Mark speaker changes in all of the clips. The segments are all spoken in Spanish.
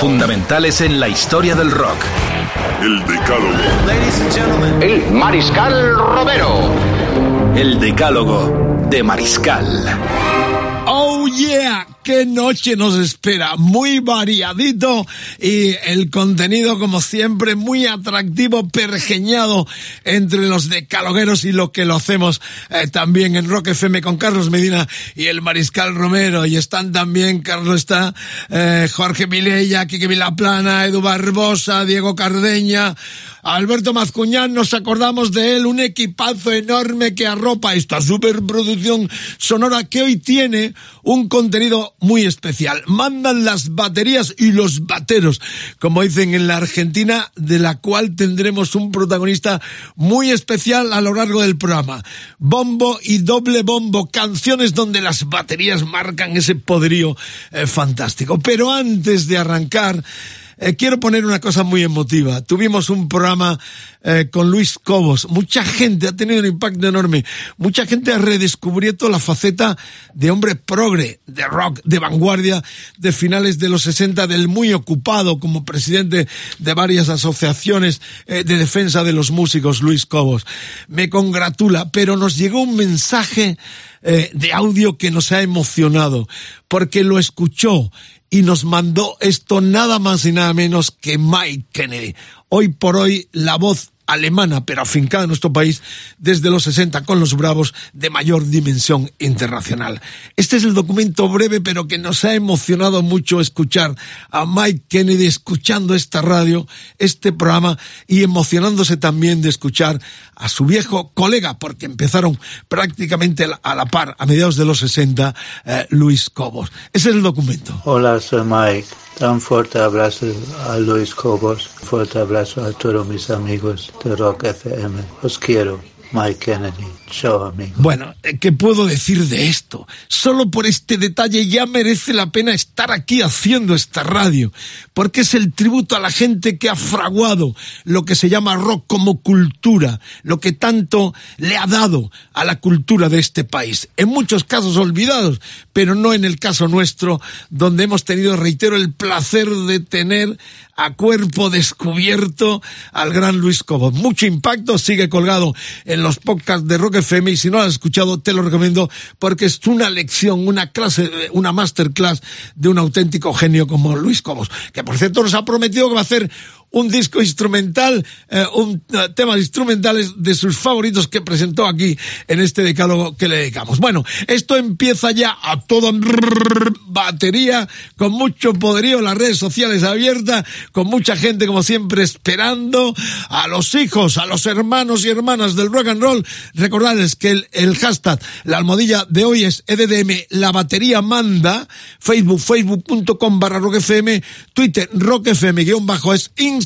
Speaker 1: Fundamentales en la historia del rock.
Speaker 2: El Decálogo.
Speaker 3: El Mariscal Romero.
Speaker 1: El decálogo de Mariscal.
Speaker 4: Oh yeah, qué noche nos espera, muy variadito y el contenido como siempre muy atractivo, pergeñado entre los decalogueros y lo que lo hacemos eh, también en Rock FM con Carlos Medina y el Mariscal Romero. Y están también, Carlos está, eh, Jorge Milella, Kike Vilaplana, Edu Barbosa, Diego Cardeña, Alberto Mazcuñán, nos acordamos de él, un equipazo enorme que arropa esta superproducción sonora que hoy tiene un contenido muy especial. Mandan las baterías y los bateros, como dicen en la Argentina, de la cual tendremos un protagonista muy especial a lo largo del programa. Bombo y doble bombo, canciones donde las baterías marcan ese poderío eh, fantástico. Pero antes de arrancar, eh, quiero poner una cosa muy emotiva. Tuvimos un programa eh, con Luis Cobos. Mucha gente ha tenido un impacto enorme. Mucha gente ha redescubierto la faceta de hombre progre, de rock, de vanguardia, de finales de los 60, del muy ocupado como presidente de varias asociaciones eh, de defensa de los músicos, Luis Cobos. Me congratula, pero nos llegó un mensaje eh, de audio que nos ha emocionado, porque lo escuchó y nos mandó esto nada más y nada menos que Mike Kennedy. Hoy por hoy la voz alemana, pero afincada en nuestro país desde los 60 con los Bravos de mayor dimensión internacional. Este es el documento breve, pero que nos ha emocionado mucho escuchar a Mike Kennedy escuchando esta radio, este programa, y emocionándose también de escuchar a su viejo colega, porque empezaron prácticamente a la par, a mediados de los 60, eh, Luis Cobos. Ese es el documento.
Speaker 5: Hola, soy Mike. Un fuerte abrazo a Luis Cobos. Fuerte abrazo a todos mis amigos de Rock FM. Os quiero. Mike Kennedy. Chao, amigo.
Speaker 4: Bueno, eh, ¿qué puedo decir de esto? Solo por este detalle ya merece la pena estar aquí haciendo esta radio, porque es el tributo a la gente que ha fraguado lo que se llama rock como cultura, lo que tanto le ha dado a la cultura de este país. En muchos casos olvidados, pero no en el caso nuestro, donde hemos tenido, reitero, el placer de tener a cuerpo descubierto al gran Luis Cobos. Mucho impacto, sigue colgado en los podcasts de Rock FM y si no lo has escuchado te lo recomiendo porque es una lección, una clase, una masterclass de un auténtico genio como Luis Cobos, que por cierto nos ha prometido que va a hacer un disco instrumental, eh, un eh, temas instrumentales de sus favoritos que presentó aquí en este decálogo que le dedicamos. Bueno, esto empieza ya a todo batería, con mucho poderío, las redes sociales abiertas, con mucha gente como siempre esperando, a los hijos, a los hermanos y hermanas del rock and roll. Recordarles que el, el hashtag, la almohadilla de hoy es EDDM, la batería manda, Facebook, facebook.com barra rockfm, Twitter, rockfm guion bajo es Instagram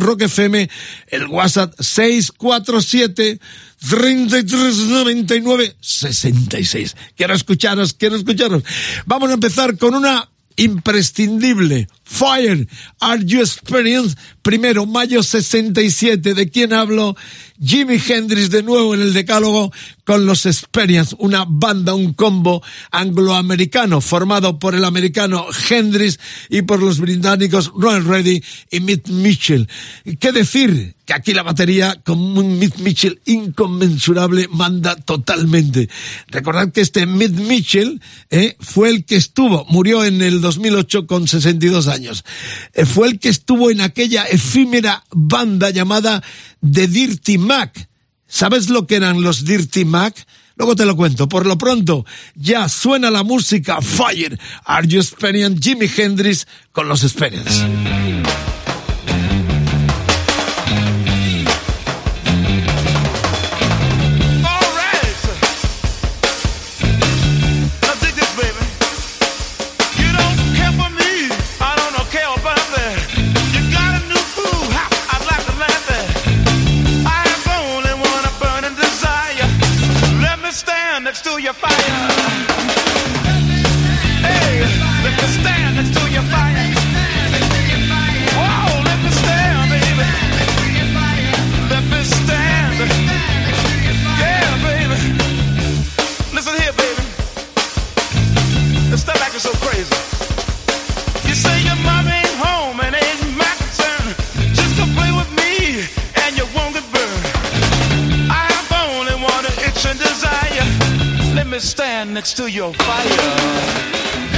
Speaker 4: Rock FM, el WhatsApp 647 3399 66. Quiero escucharos, quiero escucharos. Vamos a empezar con una imprescindible. Fire, Are You Experienced? Primero, mayo 67. ¿De quién hablo? Jimi Hendrix de nuevo en el decálogo con los Experience, una banda, un combo angloamericano formado por el americano Hendrix y por los británicos Ron Reddy y Mitch Mitchell. ¿Qué decir? Que aquí la batería con un Mitch Mitchell inconmensurable manda totalmente. Recordad que este Mitch Mitchell eh, fue el que estuvo, murió en el 2008 con 62 años. Eh, fue el que estuvo en aquella efímera banda llamada The Dirty Mac. ¿Sabes lo que eran los Dirty Mac? Luego te lo cuento. Por lo pronto, ya suena la música Fire. Are You Experienced? Jimi Hendrix con los Experience.
Speaker 6: next to your fire. Hey, let me stand next to your fire. Wow, let me stand, baby. Let me stand. Yeah, baby. Listen here, baby. It's not like it's so crazy. stand next to
Speaker 4: your fire.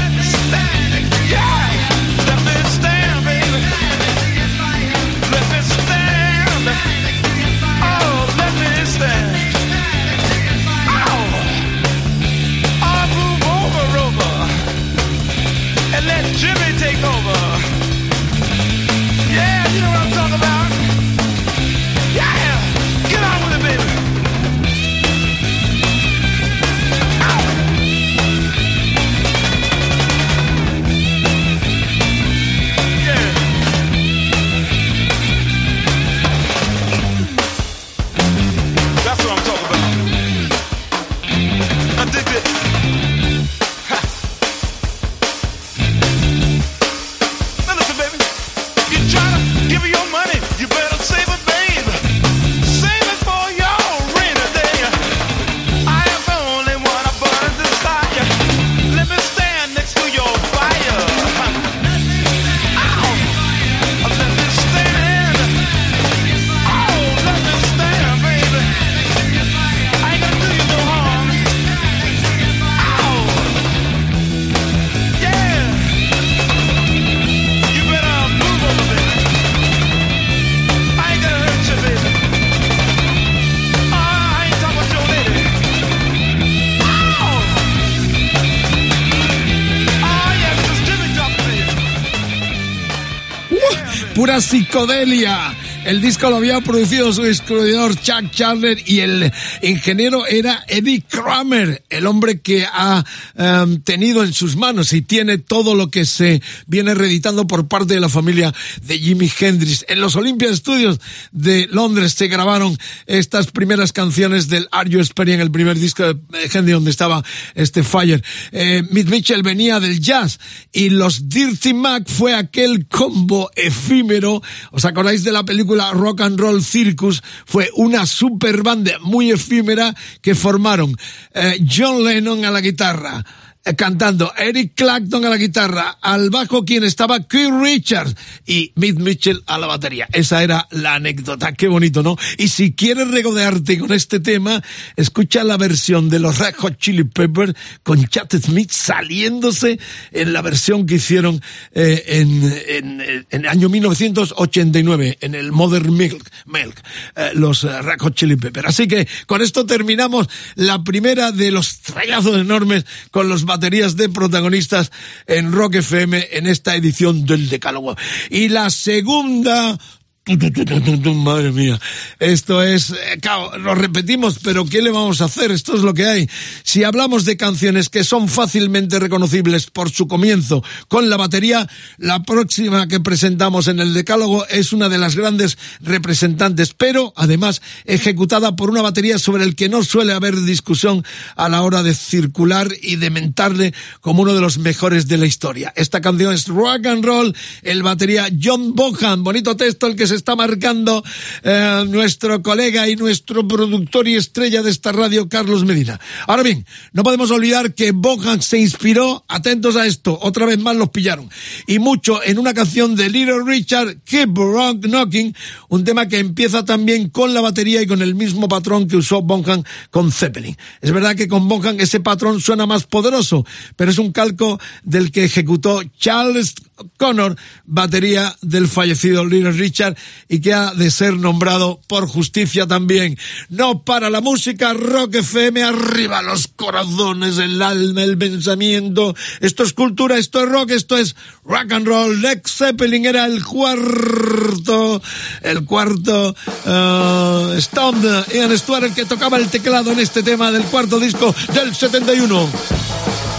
Speaker 4: Psicodelia. El disco lo había producido su descubridor Chuck Chandler y el ingeniero era Eddie Kramer, el hombre que ha em, tenido en sus manos y tiene todo lo que se viene reeditando por parte de la familia de Jimi Hendrix. En los Olympia Studios de Londres se grabaron estas primeras canciones del Are You Experience, el primer disco de Hendrix donde estaba este Fire. Eh, Mitch Mitchell venía del jazz y los Dirty Mac fue aquel combo efímero. ¿Os acordáis de la película Rock and Roll Circus? Fue una super banda muy efímera que formaron eh, John Lennon a la guitarra. Eh, Cantando Eric Clapton a la guitarra, al bajo quien estaba Keith Richards y Mitch Mitchell a la batería. Esa era la anécdota, qué bonito, ¿no? Y si quieres regodearte con este tema, escucha la versión de los Red Hot Chili Peppers con Chad Smith saliéndose en la versión que hicieron eh, en, en, en el año 1989 en el Modern Milk, Milk eh, los eh, Red Hot Chili Peppers. Así que con esto terminamos la primera de los trayazos enormes con los baterías de protagonistas en Rock FM en esta edición del Decálogo. Y la segunda Madre mía, esto es, eh, lo repetimos, pero ¿qué le vamos a hacer? Esto es lo que hay. Si hablamos de canciones que son fácilmente reconocibles por su comienzo con la batería, la próxima que presentamos en el Decálogo es una de las grandes representantes, pero además ejecutada por una batería sobre el que no suele haber discusión a la hora de circular y de mentarle como uno de los mejores de la historia. Esta canción es Rock and Roll, el batería John Bonham, bonito texto el que se está marcando eh, nuestro colega y nuestro productor y estrella de esta radio, Carlos Medina. Ahora bien, no podemos olvidar que Bonham se inspiró, atentos a esto, otra vez más los pillaron, y mucho en una canción de Little Richard, Keep Rock Knocking, un tema que empieza también con la batería y con el mismo patrón que usó Bonham con Zeppelin. Es verdad que con Bonham ese patrón suena más poderoso, pero es un calco del que ejecutó Charles Connor, batería del fallecido Little Richard, y que ha de ser nombrado por justicia también. No para la música, Rock FM, arriba los corazones, el alma, el pensamiento. Esto es cultura, esto es rock, esto es rock and roll. Lex Zeppelin era el cuarto, el cuarto uh, Stone, Ian Stewart, el que tocaba el teclado en este tema del cuarto disco del 71.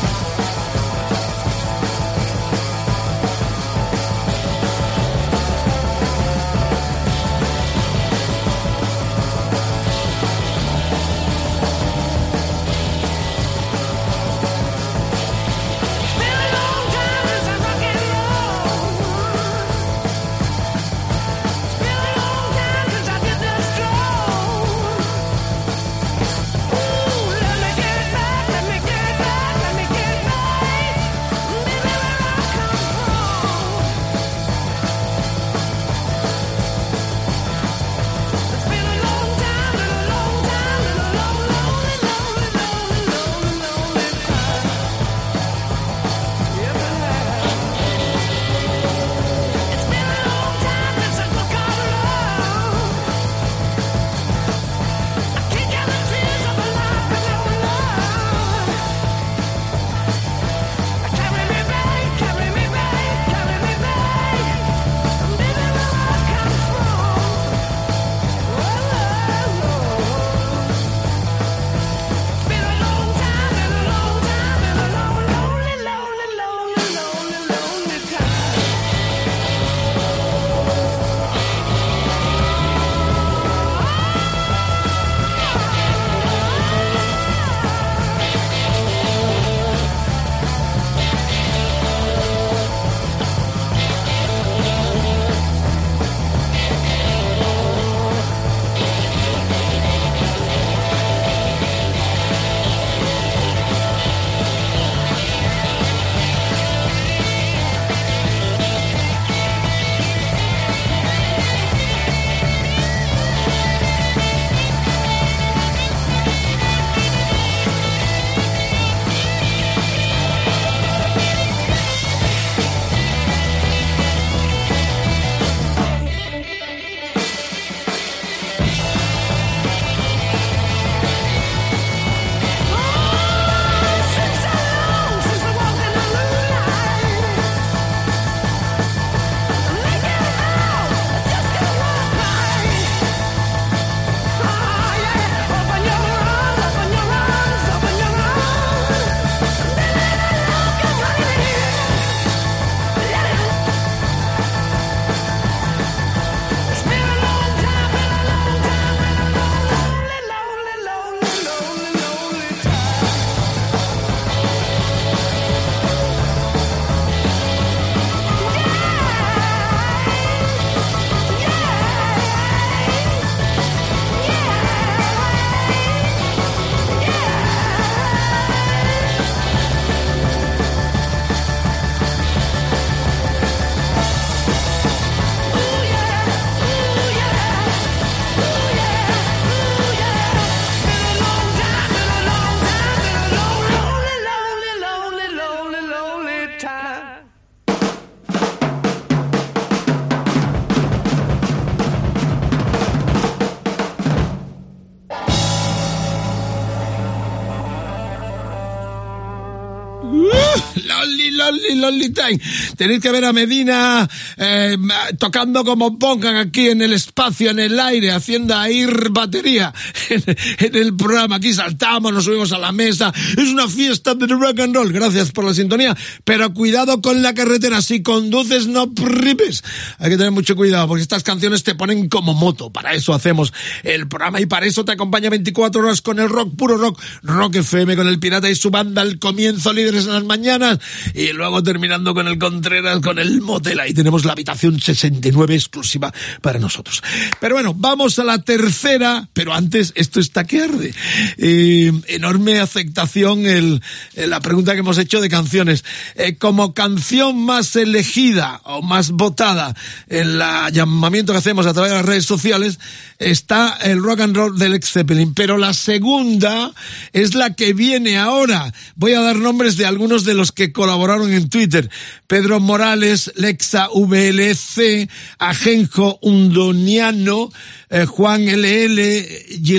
Speaker 4: Tenéis que ver a Medina eh, tocando como pongan aquí en el espacio, en el aire, haciendo ahí batería en, el programa. Aquí saltamos, nos subimos a la mesa. Es una fiesta de rock and roll. Gracias por la sintonía. Pero cuidado con la carretera. Si conduces, no pripes. Hay que tener mucho cuidado porque estas canciones te ponen como moto. Para eso hacemos el programa y para eso te acompaña 24 horas con el rock, puro rock. Rock FM con el Pirata y su banda al comienzo, líderes en las mañanas. Y luego terminando con el Contreras, con el Motel. Ahí tenemos la habitación 69 exclusiva para nosotros. Pero bueno, vamos a la tercera. Pero antes, esto está que arde. Eh, enorme aceptación el, la pregunta que hemos hecho de canciones. Eh, como canción más elegida o más votada en el llamamiento que hacemos a través de las redes sociales está el rock and roll del ex Zeppelin. Pero la segunda es la que viene ahora. Voy a dar nombres de algunos de los que colaboraron en Twitter. Pedro Morales, Lexa VLC, Ajenjo Undoniano, eh, Juan LL,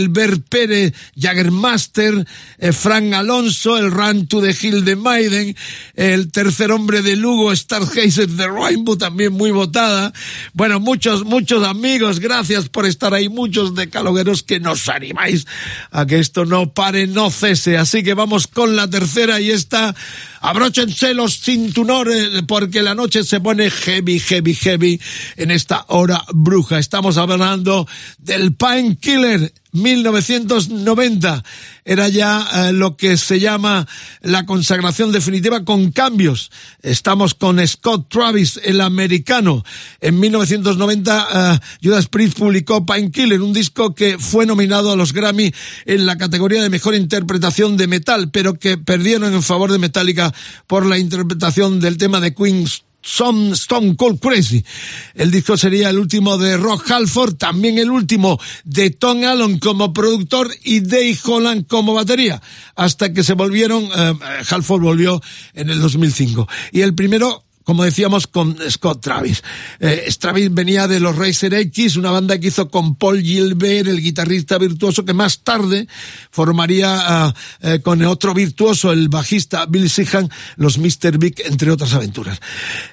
Speaker 4: Gilbert Pérez, Jaggermaster, eh, Frank Alonso, el Run to the Hill de Maiden, el tercer hombre de Lugo, Stargazer de Rainbow, también muy votada. Bueno, muchos, muchos amigos, gracias por estar ahí, muchos de calogueros que nos animáis a que esto no pare, no cese. Así que vamos con la tercera y esta, abróchense los cinturones porque la noche se pone heavy, heavy, heavy en esta hora bruja. Estamos hablando del Painkiller 1990 era ya eh, lo que se llama la consagración definitiva con cambios. Estamos con Scott Travis, el americano. En 1990 eh, Judas Priest publicó Painkiller, un disco que fue nominado a los Grammy en la categoría de mejor interpretación de metal, pero que perdieron en favor de Metallica por la interpretación del tema de Queen's son Stone Cold Crazy. El disco sería el último de Rock Halford, también el último de Tom Allen como productor y Dave Holland como batería, hasta que se volvieron, eh, Halford volvió en el 2005. Y el primero como decíamos, con Scott Travis. Eh, Travis venía de los Racer X, una banda que hizo con Paul Gilbert, el guitarrista virtuoso, que más tarde formaría uh, eh, con otro virtuoso, el bajista Bill Sihan, los Mr. Big, entre otras aventuras.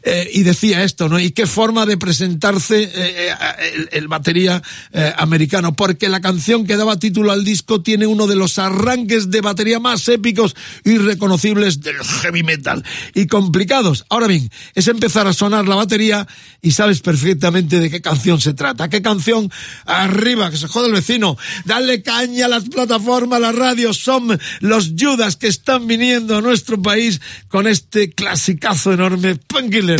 Speaker 4: Eh, y decía esto, ¿no? Y qué forma de presentarse eh, eh, el, el, batería eh, americano, porque la canción que daba título al disco tiene uno de los arranques de batería más épicos y reconocibles del heavy metal. Y complicados. Ahora bien, es empezar a sonar la batería y sabes perfectamente de qué canción se trata. ¿Qué canción? Arriba, que se jode el vecino. Dale caña a las plataformas, las radios. Son los Judas que están viniendo a nuestro país con este clasicazo enorme, Painkiller.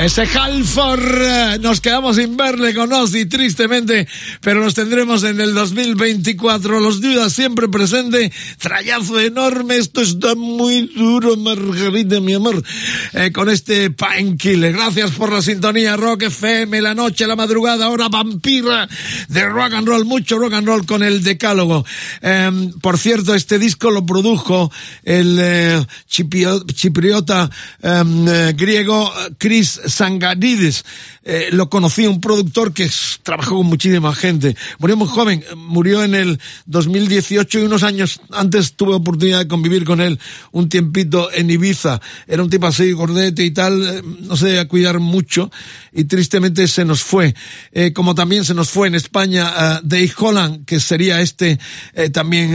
Speaker 4: Ese Halford, eh, nos quedamos sin verle con Ozzy, tristemente, pero los tendremos en el 2024. Los dudas siempre presente, trayazo enorme, esto está muy duro, Margarita, mi amor, eh, con este Painkiller. Gracias por la sintonía, Rock FM, la noche, la madrugada, hora vampira de rock and roll, mucho rock and roll con el decálogo. Em, por cierto, este disco lo produjo el eh, chipriota em, griego Chris Sanganides. Eh, lo conocí, un productor que trabajó con muchísima gente. Murió muy joven, eh, murió en el 2018 y unos años antes tuve oportunidad de convivir con él un tiempito en Ibiza. Era un tipo así, gordete y tal, eh, no se debía cuidar mucho y tristemente se nos fue. Eh, como también se nos fue en España eh, Dave Holland, que sería este eh, también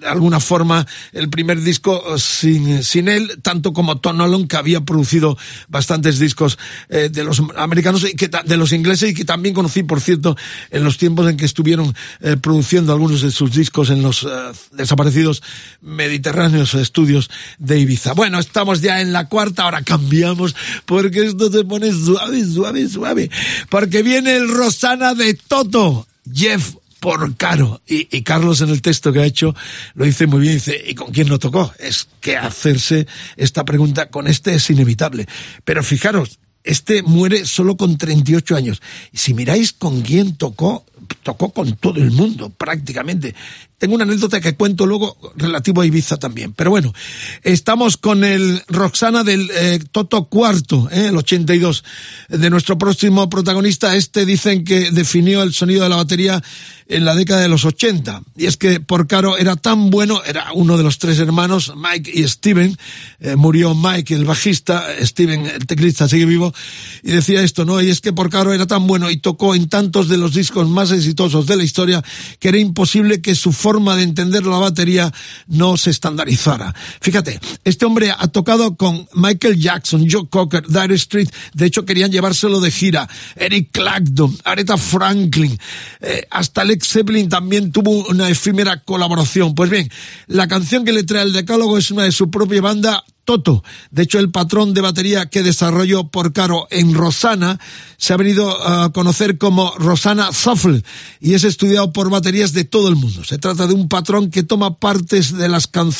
Speaker 4: de alguna forma el primer disco sin, sin él, tanto como Tom que había producido bastantes discos eh, de los americanos y que de los ingleses y que también conocí, por cierto, en los tiempos en que estuvieron eh, produciendo algunos de sus discos en los eh, desaparecidos mediterráneos estudios de Ibiza. Bueno, estamos ya en la cuarta, ahora cambiamos porque esto se pone suave, suave, suave. Porque viene el Rosana de Toto, Jeff Porcaro. Y, y Carlos en el texto que ha hecho lo dice muy bien, dice, ¿y con quién no tocó? Es que hacerse esta pregunta con este es inevitable. Pero fijaros, este muere solo con 38 años. Si miráis con quién tocó, tocó con todo el mundo prácticamente. Tengo una anécdota que cuento luego relativo a Ibiza también. Pero bueno, estamos con el Roxana del eh, Toto Cuarto, eh, el 82, de nuestro próximo protagonista. Este dicen que definió el sonido de la batería en la década de los 80. Y es que Porcaro era tan bueno, era uno de los tres hermanos, Mike y Steven. Eh, murió Mike, el bajista, Steven, el teclista, sigue vivo. Y decía esto, ¿no? Y es que Porcaro era tan bueno y tocó en tantos de los discos más exitosos de la historia que era imposible que su forma de entender la batería no se estandarizara. Fíjate, este hombre ha tocado con Michael Jackson, Joe Cocker, Dire Street, de hecho querían llevárselo de gira, Eric Clapton, Aretha Franklin, eh, hasta Alex Zeppelin también tuvo una efímera colaboración. Pues bien, la canción que le trae el decálogo es una de su propia banda, Toto. De hecho, el patrón de batería que desarrolló Porcaro en Rosana se ha venido a conocer como Rosana Shuffle y es estudiado por baterías de todo el mundo. Se trata de un patrón que toma partes de las canciones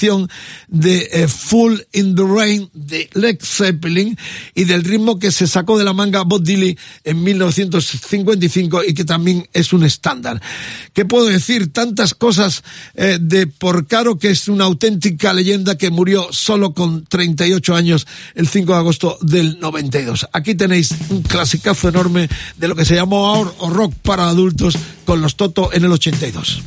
Speaker 4: de eh, Full in the Rain de Led Zeppelin y del ritmo que se sacó de la manga Bob Dylan en 1955 y que también es un estándar. ¿Qué puedo decir? Tantas cosas eh, de Porcaro que es una auténtica leyenda que murió solo con 38 años el 5 de agosto del 92. Aquí tenéis un clasicazo enorme de lo que se llamó rock para adultos con los Toto en el 82.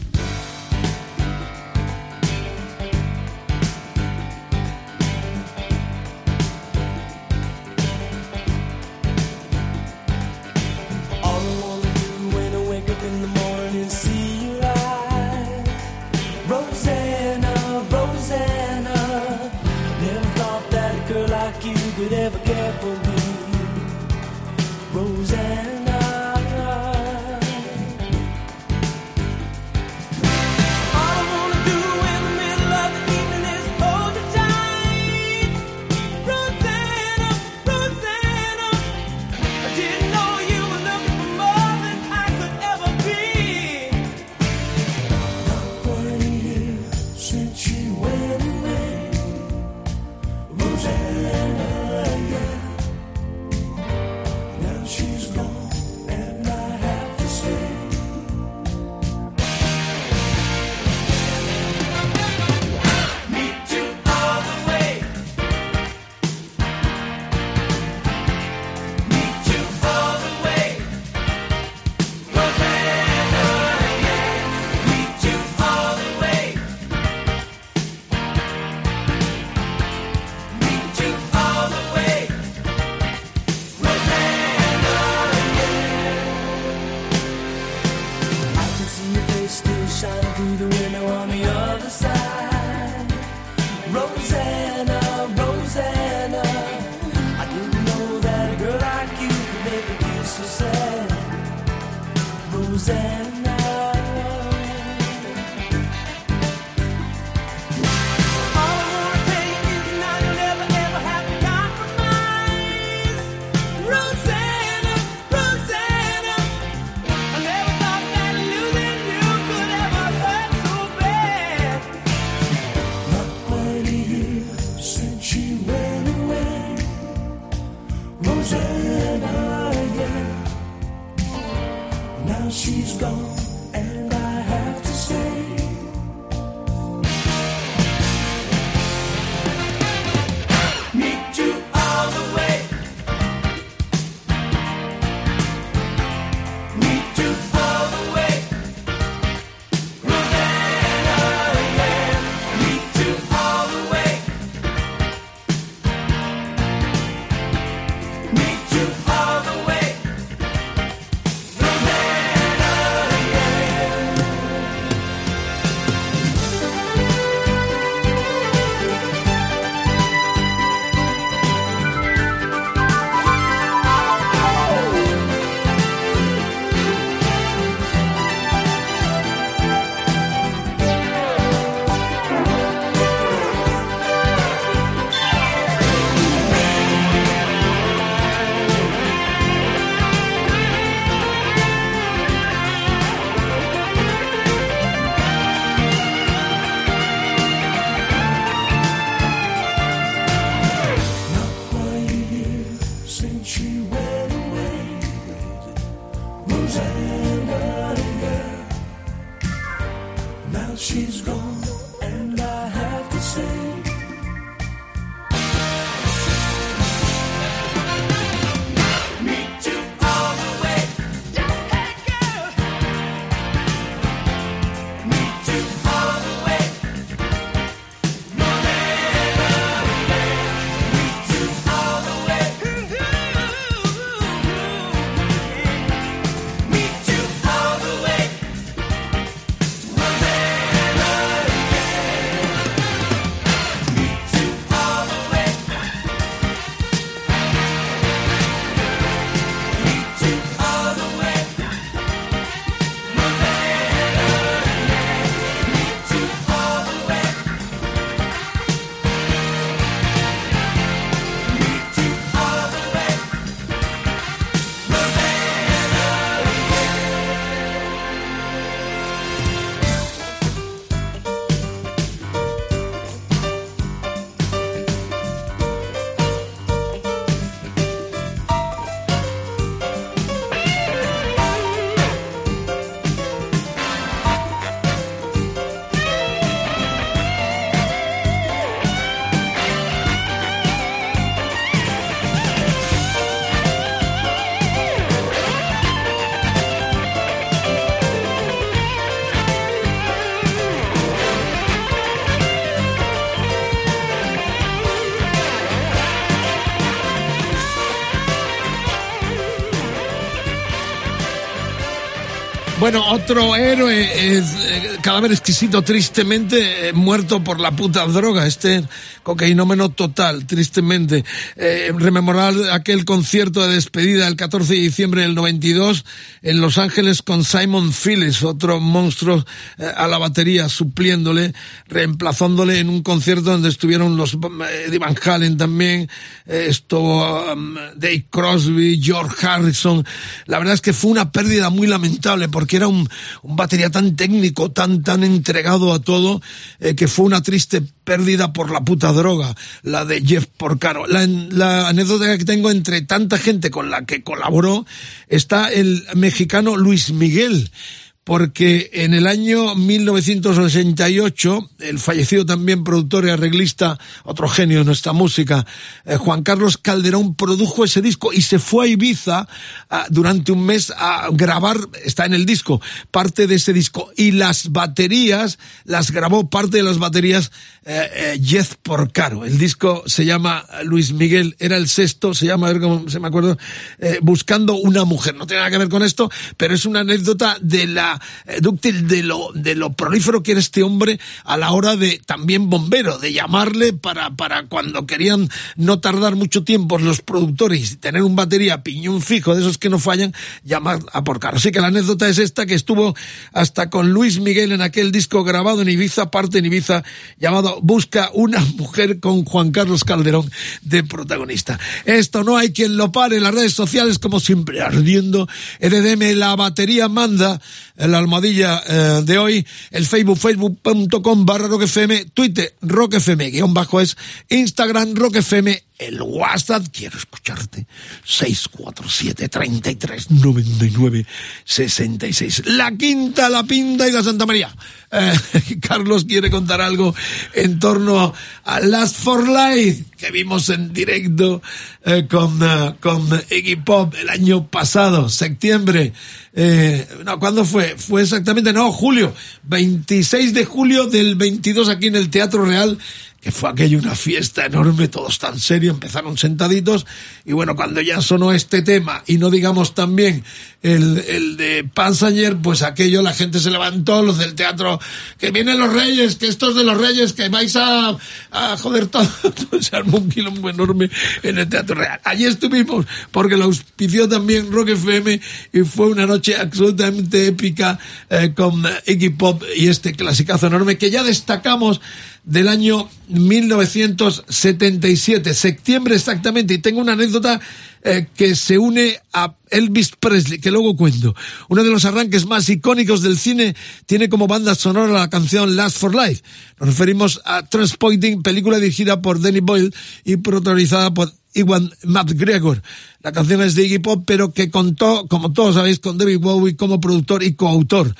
Speaker 4: Bueno, otro héroe eh, cadáver exquisito, tristemente eh, muerto por la puta droga. Este cocainómeno total, tristemente. Eh, rememorar aquel concierto de despedida el 14 de diciembre del 92 en Los Ángeles con Simon Phillips, otro monstruo eh, a la batería, supliéndole, reemplazándole en un concierto donde estuvieron los Eddie Van Halen también, esto, um, Dave Crosby, George Harrison. La verdad es que fue una pérdida muy lamentable porque era un, un batería tan técnico, tan, tan entregado a todo, eh, que fue una triste pérdida por la puta droga, la de Jeff Porcaro. La, la anécdota que tengo entre tanta gente con la que colaboró está el mexicano Luis Miguel porque en el año 1988 el fallecido también productor y arreglista, otro genio de nuestra música, eh, Juan Carlos Calderón produjo ese disco y se fue a Ibiza ah, durante un mes a grabar, está en el disco, parte de ese disco y las baterías, las grabó parte de las baterías eh, eh, Jeff Porcaro. El disco se llama Luis Miguel, era el sexto, se llama, a ver cómo se me acuerdo, eh, Buscando una mujer. No tiene nada que ver con esto, pero es una anécdota de la eh, dúctil de lo, de lo prolífero que era este hombre a la hora de también bombero, de llamarle para, para cuando querían no tardar mucho tiempo los productores y tener un batería piñón fijo de esos que no fallan, llamar a Porcaro. Así que la anécdota es esta que estuvo hasta con Luis Miguel en aquel disco grabado en Ibiza, parte en Ibiza, llamado Busca una mujer con Juan Carlos Calderón de protagonista. Esto no hay quien lo pare las redes sociales, como siempre, ardiendo. EDM, la batería manda en la almohadilla eh, de hoy, el Facebook, facebook.com barra roquefm, Twitter, roquefm, guion bajo es, Instagram, roquefm el WhatsApp, quiero escucharte, 647 33 99 66. La quinta, la pinta y la Santa María. Eh, Carlos quiere contar algo en torno a Last for Life que vimos en directo eh, con, eh, con Iggy Pop el año pasado, septiembre. No, ¿cuándo fue? Fue exactamente, no, julio, 26 de julio del 22 aquí en el Teatro Real que fue aquello una fiesta enorme, todos tan serios, empezaron sentaditos, y bueno, cuando ya sonó este tema, y no digamos también el, el de Passenger, pues aquello la gente se levantó, los del teatro, que vienen los reyes, que estos de los reyes, que vais a, a joder todo, se armó un quilombo enorme en el Teatro Real. Allí estuvimos, porque lo auspició también Rock FM, y fue una noche absolutamente épica eh, con Iggy Pop y este clasicazo enorme que ya destacamos del año 1977, septiembre exactamente, y tengo una anécdota eh, que se une a Elvis Presley, que luego cuento. Uno de los arranques más icónicos del cine tiene como banda sonora la canción Last for Life. Nos referimos a Transpointing, película dirigida por Danny Boyle y protagonizada por Iwan McGregor. La canción es de Iggy Pop, pero que contó, como todos sabéis, con David Bowie como productor y coautor.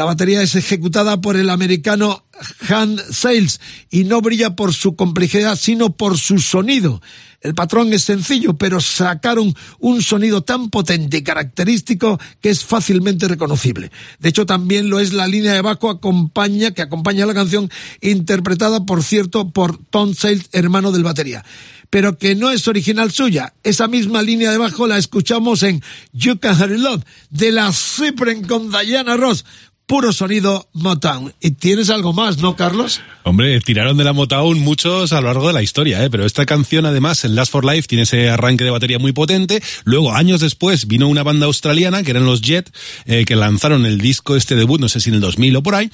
Speaker 4: La batería es ejecutada por el americano Han Sales y no brilla por su complejidad, sino por su sonido. El patrón es sencillo, pero sacaron un sonido tan potente y característico que es fácilmente reconocible. De hecho, también lo es la línea de bajo acompaña, que acompaña la canción, interpretada, por cierto, por Tom Sales, hermano del batería pero que no es original suya. Esa misma línea de bajo la escuchamos en You Can Hurry Love, de la Cypren con Diana Ross. Puro sonido Motown. ¿Y tienes algo más, no, Carlos?
Speaker 7: Hombre, tiraron de la Motown muchos a lo largo de la historia, ¿eh? pero esta canción además, en Last for Life, tiene ese arranque de batería muy potente. Luego, años después, vino una banda australiana, que eran los Jet, eh, que lanzaron el disco este debut, no sé si en el 2000 o por ahí.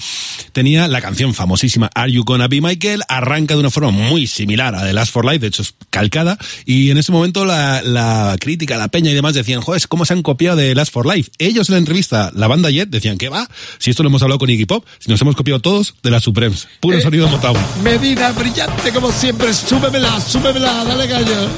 Speaker 7: Tenía la canción famosísima Are You Gonna Be Michael, arranca de una forma muy similar a The Last for Life, de hecho es calcada, y en ese momento la, la crítica, la peña y demás decían, joder, ¿cómo se han copiado de Last for Life? Ellos en la entrevista, la banda Jet, decían, ¿qué va? Si esto lo hemos hablado con Iggy Pop, si nos hemos copiado todos de las Supremes. Puro
Speaker 4: Eh,
Speaker 7: sonido Motown.
Speaker 4: Medina, brillante como siempre. Súbemela, súbemela, dale gallo.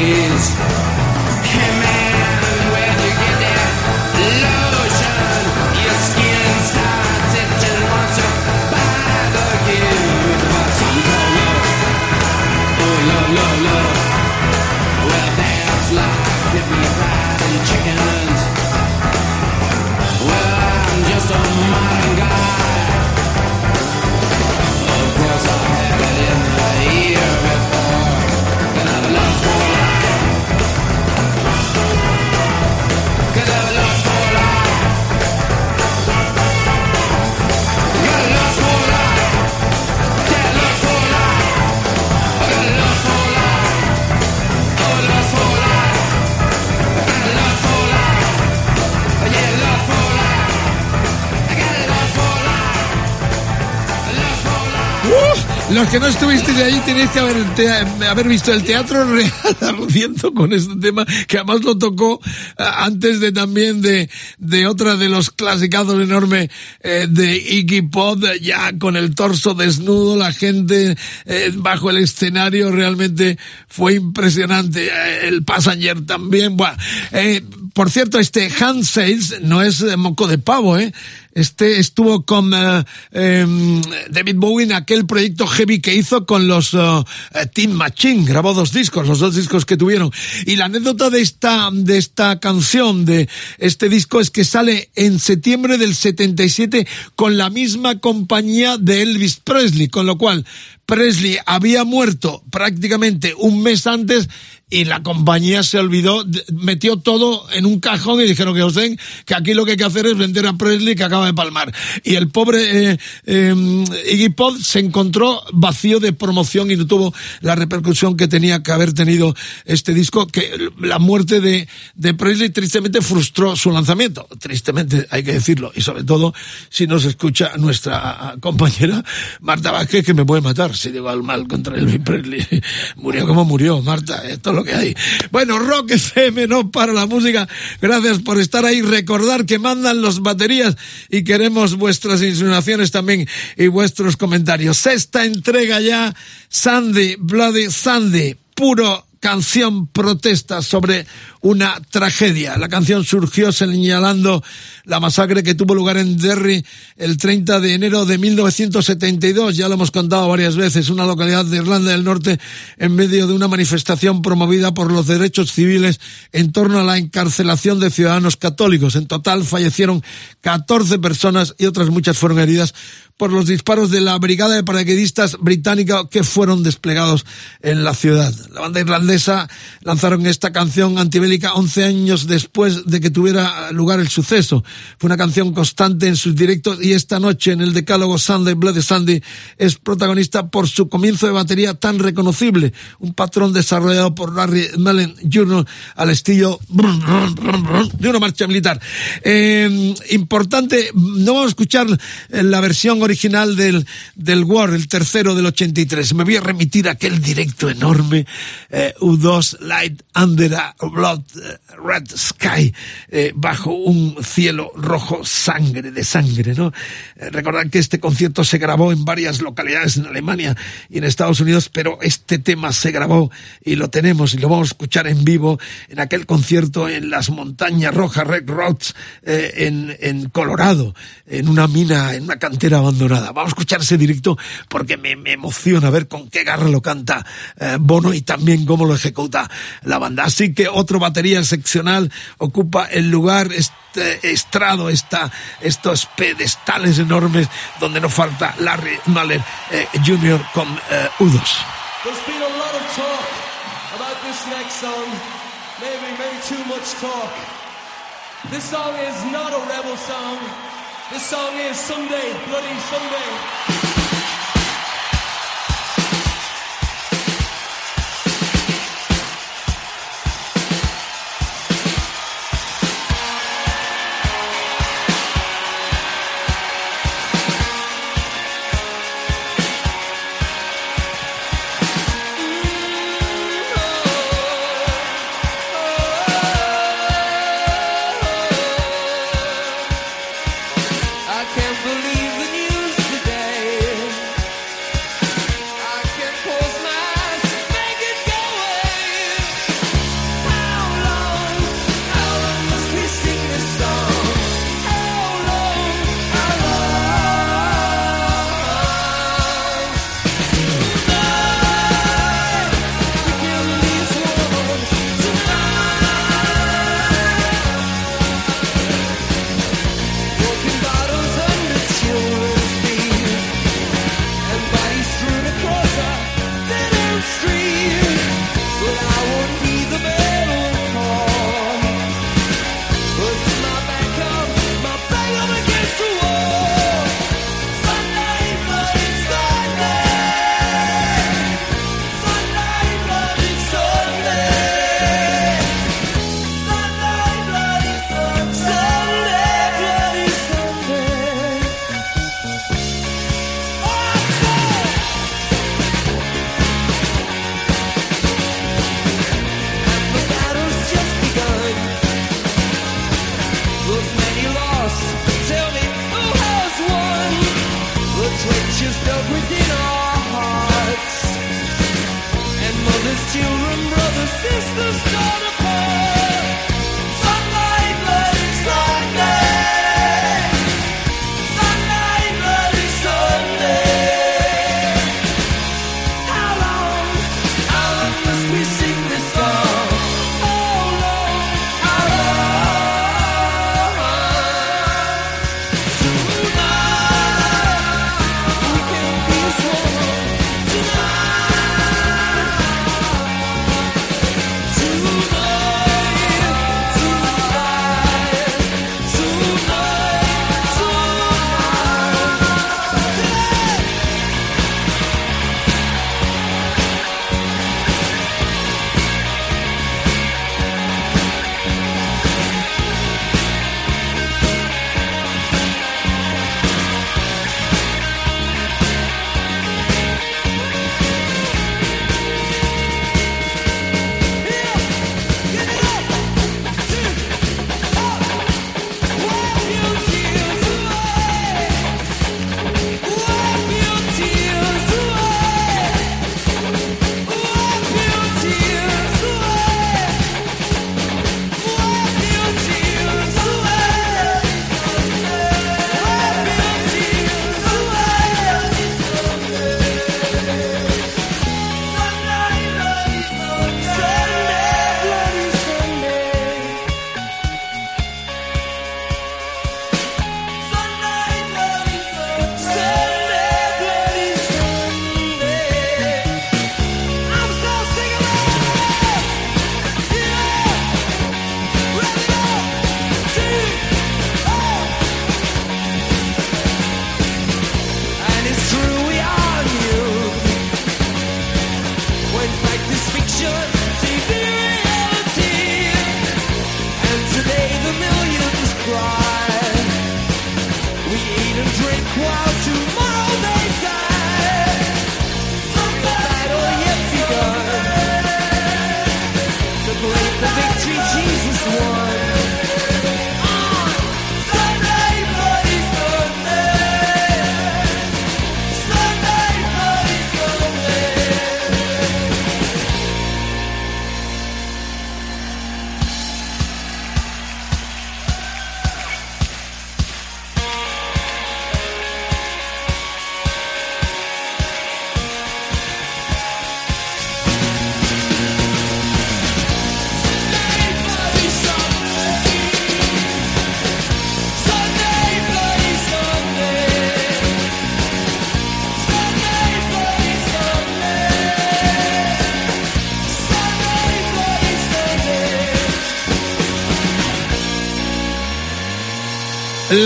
Speaker 4: is Los que no estuvisteis ahí tenéis que haber, haber visto el Teatro Real ardiendo con este tema, que además lo tocó eh, antes de también de, de otra de los clasicazos enormes eh, de Iggy Pop, ya con el torso desnudo, la gente eh, bajo el escenario, realmente fue impresionante. El Passenger también, bueno, por cierto, este Hand Sales no es moco de pavo, ¿eh? Este estuvo con eh, em, David Bowie en aquel proyecto heavy que hizo con los eh, eh, Team Machine. Grabó dos discos, los dos discos que tuvieron. Y la anécdota de esta, de esta canción, de este disco, es que sale en septiembre del 77 con la misma compañía de Elvis Presley, con lo cual Presley había muerto prácticamente un mes antes y la compañía se olvidó, metió todo en un cajón y dijeron que os que aquí lo que hay que hacer es vender a Presley que acaba de palmar. Y el pobre eh, eh, Iggy Pop se encontró vacío de promoción y no tuvo la repercusión que tenía que haber tenido este disco, que la muerte de, de Presley tristemente frustró su lanzamiento. Tristemente, hay que decirlo. Y sobre todo, si nos escucha nuestra compañera Marta Vázquez, que me puede matar si digo al mal contra Elvis Presley. Murió como murió, Marta. Esto es lo que hay. Bueno, Rock FM, no para la música. Gracias por estar ahí. Recordar que mandan los baterías y queremos vuestras insinuaciones también y vuestros comentarios. Sexta entrega ya, Sandy, Bloody Sandy, puro canción protesta sobre una tragedia. La canción surgió señalando la masacre que tuvo lugar en Derry el 30 de enero de 1972. Ya lo hemos contado varias veces. Una localidad de Irlanda del Norte en medio de una manifestación promovida por los derechos civiles en torno a la encarcelación de ciudadanos católicos. En total fallecieron 14 personas y otras muchas fueron heridas por los disparos de la brigada de paracaidistas británica que fueron desplegados en la ciudad. La banda irlandesa lanzaron esta canción antibélica 11 años después de que tuviera lugar el suceso. Fue una canción constante en sus directos y esta noche en el decálogo Sunday Bloody Sunday es protagonista por su comienzo de batería tan reconocible, un patrón desarrollado por Larry Mullen Jr. al estilo de una marcha militar. Eh, importante, no vamos a escuchar la versión original del, del War, el tercero del 83. Me voy a remitir a aquel directo enorme, eh, U2 Light Under a Blood eh, Red Sky, eh, bajo un cielo rojo sangre, de sangre, ¿no? Eh, recordad que este concierto se grabó en varias localidades en Alemania y en Estados Unidos, pero este tema se grabó y lo tenemos y lo vamos a escuchar en vivo en aquel concierto en las montañas rojas, Red Rocks, eh, en, Colorado, en una mina, en una cantera abandonada. Vamos a escuchar ese directo porque me, me emociona ver con qué garra lo canta Bono y también cómo lo ejecuta la banda. Así que otro batería seccional ocupa el lugar, este estrado, esta, estos pedestales enormes donde no falta Larry Mahler eh, Jr. con eh, U2.
Speaker 8: There's been a lot of talk about this next song. Maybe, maybe too much talk. This song is not a rebel song. This song is Sunday, Bloody Sunday. Eat and drink while tomorrow they die.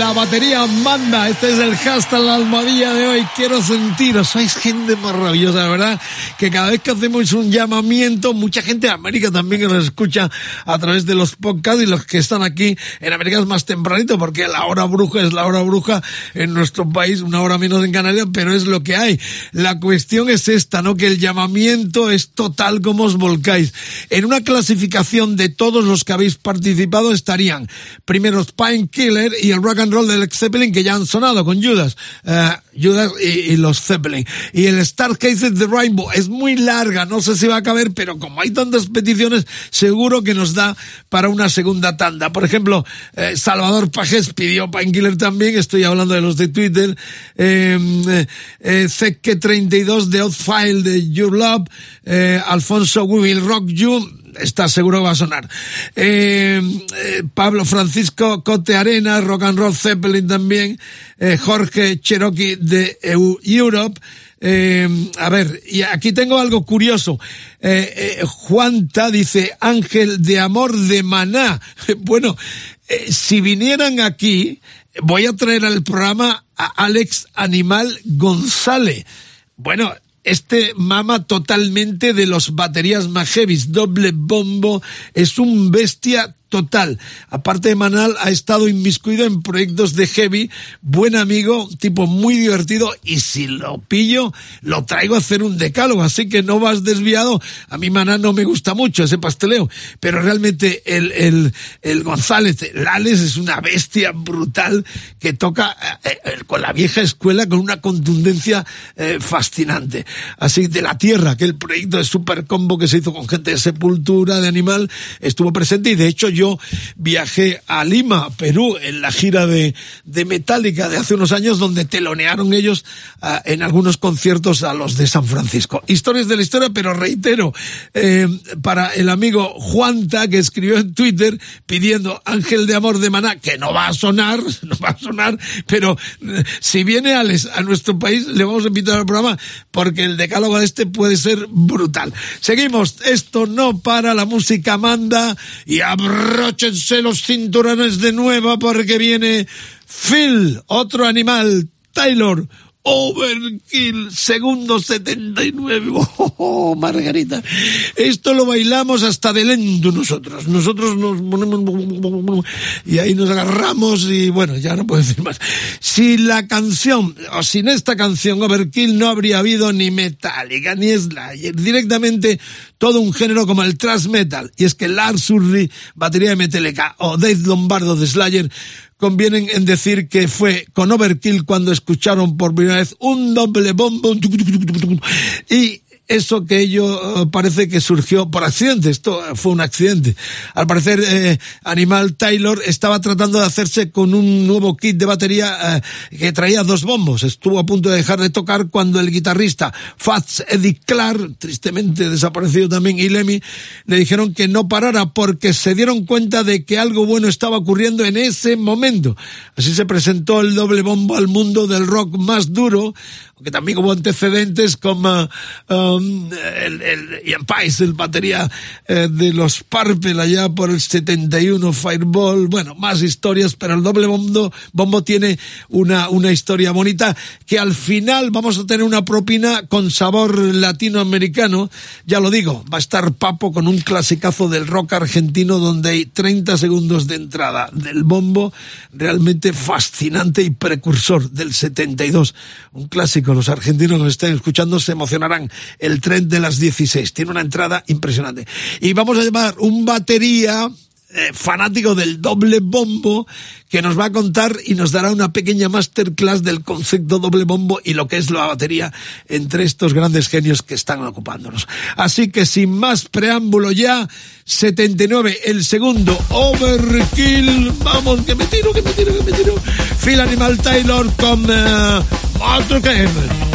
Speaker 4: La batería manda. Este es el hashtag la almohadilla de hoy. Quiero sentiros. Sois gente maravillosa, ¿verdad? Que cada vez que hacemos un llamamiento, mucha gente de América también que nos escucha a través de los podcasts y los que están aquí en América es más tempranito porque la hora bruja es la hora bruja en nuestro país, una hora menos en Canarias, pero es lo que hay. La cuestión es esta, ¿no? Que el llamamiento es total como os volcáis. En una clasificación de todos los que habéis participado estarían primero Painkiller y el rock and roll del Zeppelin que ya han sonado con Judas, eh, Judas y, los Zeppelin. Y el Stargazer de Rainbow. Es muy larga, no sé si va a caber, pero como hay tantas peticiones, seguro que nos da para una segunda tanda. Por ejemplo, eh, Salvador Pajes pidió Painkiller también, estoy hablando de los de Twitter, eh, Zeke32 de Outfile de Your Love, eh, Alfonso We Will Rock You, está seguro va a sonar. Eh, eh, Pablo Francisco Cote Arena, Rock and Roll Zeppelin también, eh, Jorge Cherokee de EU- Europe. A ver, y aquí tengo algo curioso. Juanta dice Ángel de Amor de Maná. Bueno, si vinieran aquí, voy a traer al programa a Alex Animal González. Bueno, este mama totalmente de los baterías más heavies, doble bombo, es un bestia total. Aparte de Manal, ha estado inmiscuido en proyectos de heavy, buen amigo, tipo muy divertido, y si lo pillo, lo traigo a hacer un decálogo, así que no vas desviado. A mí Manal no me gusta mucho ese pasteleo, pero realmente el, el, el González, el Alex es una bestia brutal que toca eh, eh, con la vieja escuela con una contundencia eh, fascinante. Así de la tierra, aquel proyecto de super combo que se hizo con gente de sepultura, de animal, estuvo presente y de hecho yo viajé a Lima, Perú, en la gira de, de Metallica de hace unos años donde telonearon ellos ah, en algunos conciertos a los de San Francisco. Historias de la historia, pero reitero, eh, para el amigo Juanta que escribió en Twitter pidiendo Ángel de Amor de Maná, que no va a sonar, no va a sonar, pero eh, si viene Alex a nuestro país le vamos a invitar al programa porque el decálogo de este puede ser brutal. Seguimos, esto no para, la música manda y abróchense los cinturones de nuevo porque viene Phil, otro animal, Taylor, Overkill, segundo 79. Oh, Margarita. Esto lo bailamos hasta de lento nosotros. Nosotros nos ponemos y ahí nos agarramos y bueno, ya no puedo decir más. Si la canción, o sin esta canción Overkill no habría habido ni Metallica ni Slayer. Directamente todo un género como el thrash metal. Y es que Lars Ulrich, batería de Metallica, o Dave Lombardo de Slayer, convienen en decir que fue con Overkill cuando escucharon por primera vez un doble bombo y eso que ello eh, parece que surgió por accidente, esto fue un accidente. Al parecer, eh, Animal Taylor estaba tratando de hacerse con un nuevo kit de batería eh, que traía dos bombos. Estuvo a punto de dejar de tocar cuando el guitarrista Fats Eddie Clark, tristemente desaparecido también, y Lemmy, le dijeron que no parara porque se dieron cuenta de que algo bueno estaba ocurriendo en ese momento. Así se presentó el doble bombo al mundo del rock más duro, aunque también hubo antecedentes como um, el, el Ian Paice, el batería eh, de los Purple allá por el 71, Fireball, bueno, más historias, pero el doble bombo, bombo tiene una, una historia bonita que al final vamos a tener una propina con sabor latinoamericano, ya lo digo, va a estar Papo con un clasicazo del rock argentino donde hay 30 segundos de entrada del bombo, realmente fascinante y precursor del 72, un clásico los argentinos que nos estén escuchando se emocionarán. El tren de las 16 tiene una entrada impresionante. Y vamos a llamar un batería eh, fanático del doble bombo que nos va a contar y nos dará una pequeña masterclass del concepto doble bombo y lo que es la batería entre estos grandes genios que están ocupándonos. Así que sin más preámbulo ya, 79, el segundo Overkill. Vamos, que me tiro, que me tiro, que me tiro. Phil Animal Taylor con uh, Motorcade.
Speaker 8: Only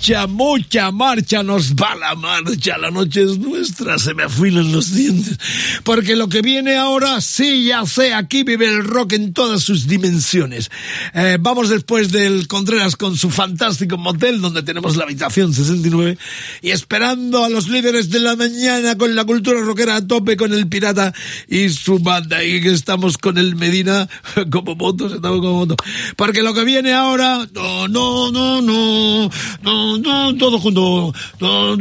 Speaker 4: marcha, mucha marcha, nos va la marcha, la noche es nuestra, se me afilan los dientes. Porque lo que viene ahora, sí, ya sé, aquí vive el rock en todas sus dimensiones. Eh, vamos después del Contreras con su fantástico motel, donde tenemos la habitación 69, y esperando a los líderes de la mañana con la cultura rockera a tope con el pirata y su banda, y que estamos con el Medina como motos, estamos como motos. Porque lo que viene ahora, no, no, no, no, todo junto, run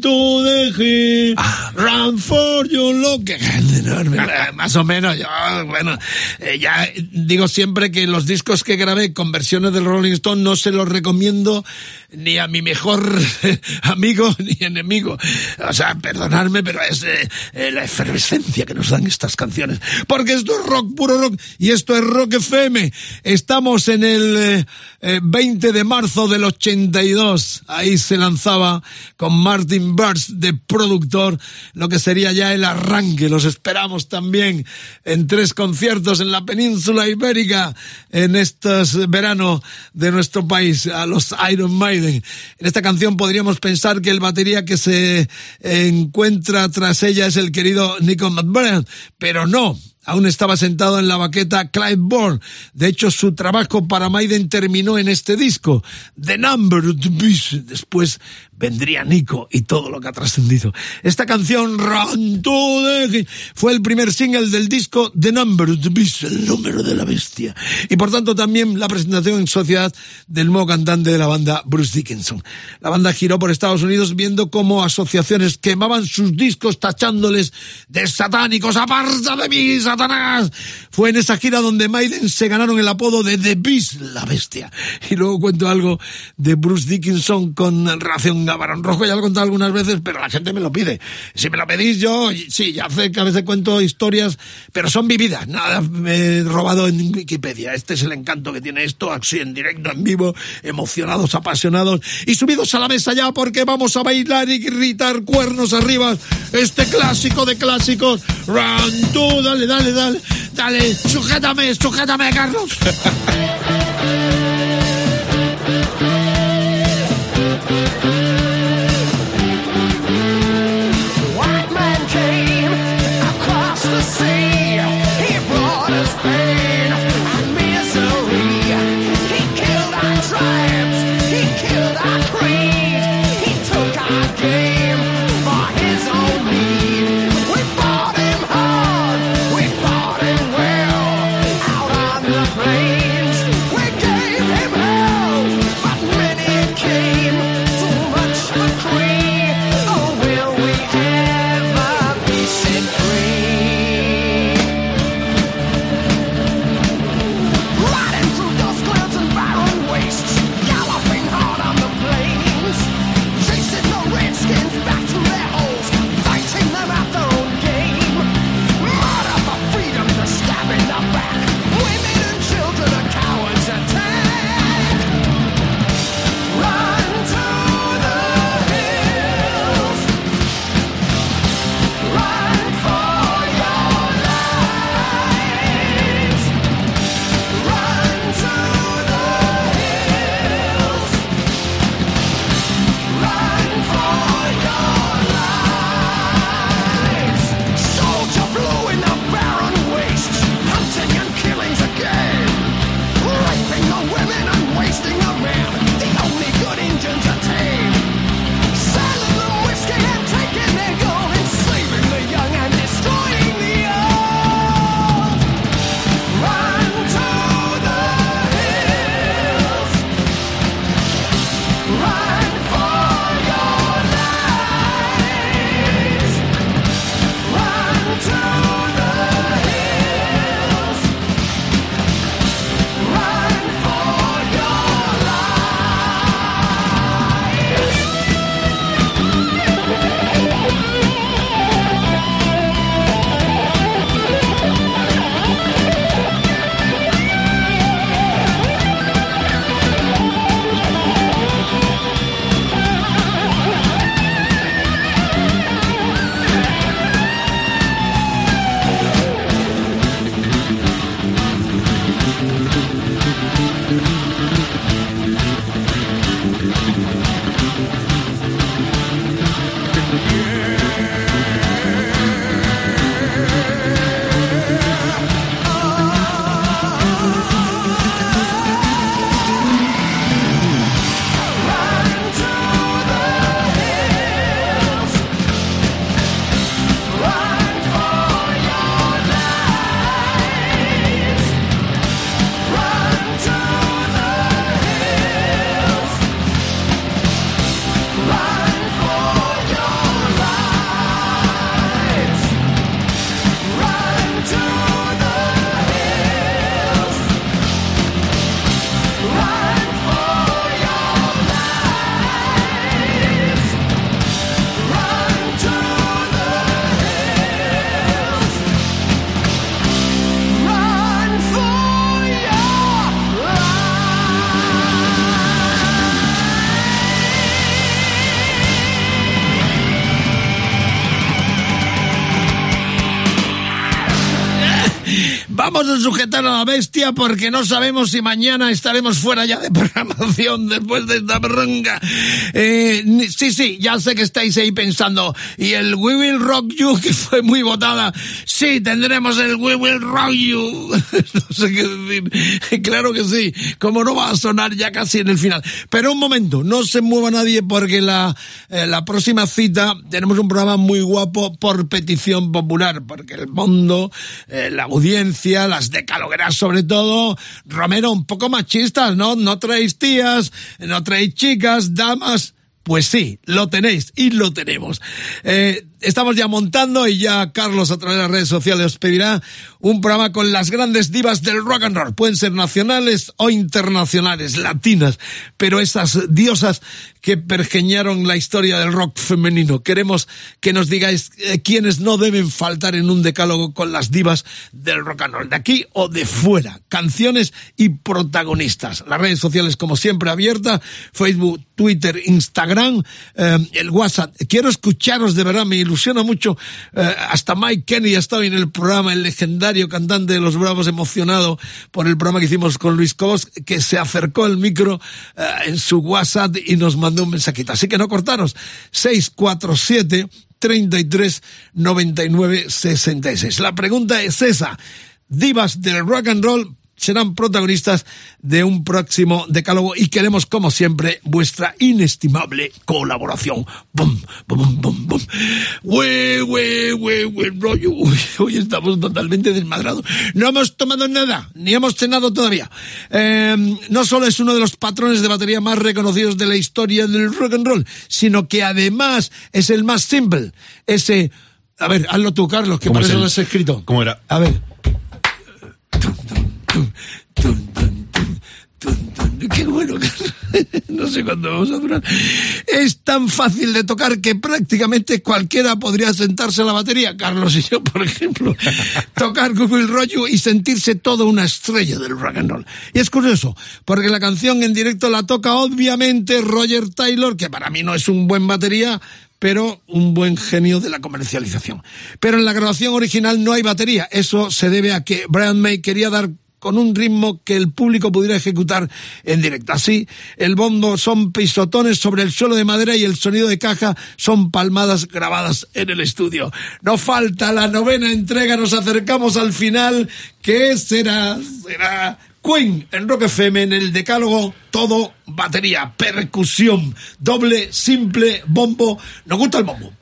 Speaker 4: to the hill, run for your eh, más o menos, bueno, eh, ya digo siempre que los discos que grabé con versiones del Rolling Stone no se los recomiendo ni a mi mejor amigo ni enemigo. O sea, perdonadme, pero es eh, eh, la efervescencia que nos dan estas canciones. Porque esto es rock, puro rock, y esto es Rock FM. Estamos en el eh, eh, 20 de marzo del 82. Ahí se lanzaba con Martin Burst de productor lo que sería ya el arranque. Los esperamos también en tres conciertos en la península ibérica en estos verano de nuestro país, a los Iron Maiden. En esta canción podríamos pensar que el batería que se encuentra tras ella es el querido Nico McBride, pero no. Aún estaba sentado en la baqueta Clive Bourne. De hecho, su trabajo para Maiden terminó en este disco, The Number of. Después vendría Nico y todo lo que ha trascendido. Esta canción, Hill, fue el primer single del disco The Number of the Beast, el número de la bestia. Y por tanto también la presentación en sociedad del nuevo cantante de la banda, Bruce Dickinson. La banda giró por Estados Unidos viendo cómo asociaciones quemaban sus discos tachándoles de satánicos. ¡Aparta de mí, Satanás! Fue en esa gira donde Maiden se ganaron el apodo de The Beast, la bestia. Y luego cuento algo de Bruce Dickinson con relación a Barón Rojo, ya lo he contado algunas veces, pero la gente me lo pide. Si me lo pedís yo, sí, ya sé que a veces cuento historias, pero son vividas, nada me he robado en Wikipedia. Este es el encanto que tiene esto, así en directo, en vivo, emocionados, apasionados y subidos a la mesa ya porque vamos a bailar y gritar cuernos arriba. Este clásico de clásicos. Run, tú, dale, dale, dale, dale, sujétame, sujétame, Carlos. Vamos a sujetar a la bestia porque no sabemos si mañana estaremos fuera ya de programación después de esta bronca. Eh, sí, sí, ya sé que estáis ahí pensando. Y el We Will Rock You, que fue muy votada. Sí, tendremos el We Will Rock You. no sé qué decir. Claro que sí. Como no va a sonar ya casi en el final. Pero un momento, no se mueva nadie porque la, eh, la próxima cita tenemos un programa muy guapo por petición popular. Porque el mundo, eh, la audiencia, las decalogueras sobre todo, Romero, un poco machistas, ¿no? No traéis tías, no traéis chicas, damas. Pues sí, lo tenéis y lo tenemos. Eh, estamos ya montando y ya Carlos a través de las redes sociales os pedirá un programa con las grandes divas del rock and roll. Pueden ser nacionales o internacionales, latinas, pero esas diosas que pergeñaron la historia del rock femenino. Queremos que nos digáis eh, quiénes no deben faltar en un decálogo con las divas del rock and roll, de aquí o de fuera. Canciones y protagonistas. Las redes sociales, como siempre, abiertas. Facebook, Twitter, Instagram, eh, el WhatsApp. Quiero escucharos, de verdad, ilusiona mucho. Eh, hasta Mike Kenny ha estado en el programa, el legendario cantante de Los Bravos, emocionado por el programa que hicimos con Luis Cobos, que se acercó al micro eh, en su WhatsApp y nos mandó un mensajito. Así que no cortaros. 647 33 99 66. La pregunta es esa. Divas del rock and roll serán protagonistas de un próximo decálogo y queremos, como siempre, vuestra inestimable colaboración. ¡Bum, bum, bum, bum! ¡Hue, hue, hue, hue, rollo! Uy, hoy estamos totalmente desmadrados. No hemos tomado nada, ni hemos cenado todavía. Eh, no solo es uno de los patrones de batería más reconocidos de la historia del rock and roll, sino que además es el más simple. Ese... A ver, hazlo tú, Carlos, que
Speaker 7: ¿Cómo
Speaker 4: por
Speaker 7: es
Speaker 4: eso
Speaker 7: el-
Speaker 4: lo has escrito.
Speaker 7: ¿Cómo era?
Speaker 4: A ver. Qué bueno, no sé cuándo vamos a durar. Es tan fácil de tocar que prácticamente cualquiera podría sentarse a la batería, Carlos y yo, por ejemplo, tocar Google Rollo y sentirse todo una estrella del rock and roll. Y es curioso, porque la canción en directo la toca obviamente Roger Taylor, que para mí no es un buen batería, pero un buen genio de la comercialización. Pero en la grabación original no hay batería. Eso se debe a que Brian May quería dar con un ritmo que el público pudiera ejecutar en directo. Así, el bombo son pisotones sobre el suelo de madera y el sonido de caja son palmadas grabadas en el estudio. No falta la novena entrega, nos acercamos al final. ¿Qué será? Será Queen en Rock FM en el decálogo todo batería, percusión, doble, simple, bombo. Nos gusta el bombo.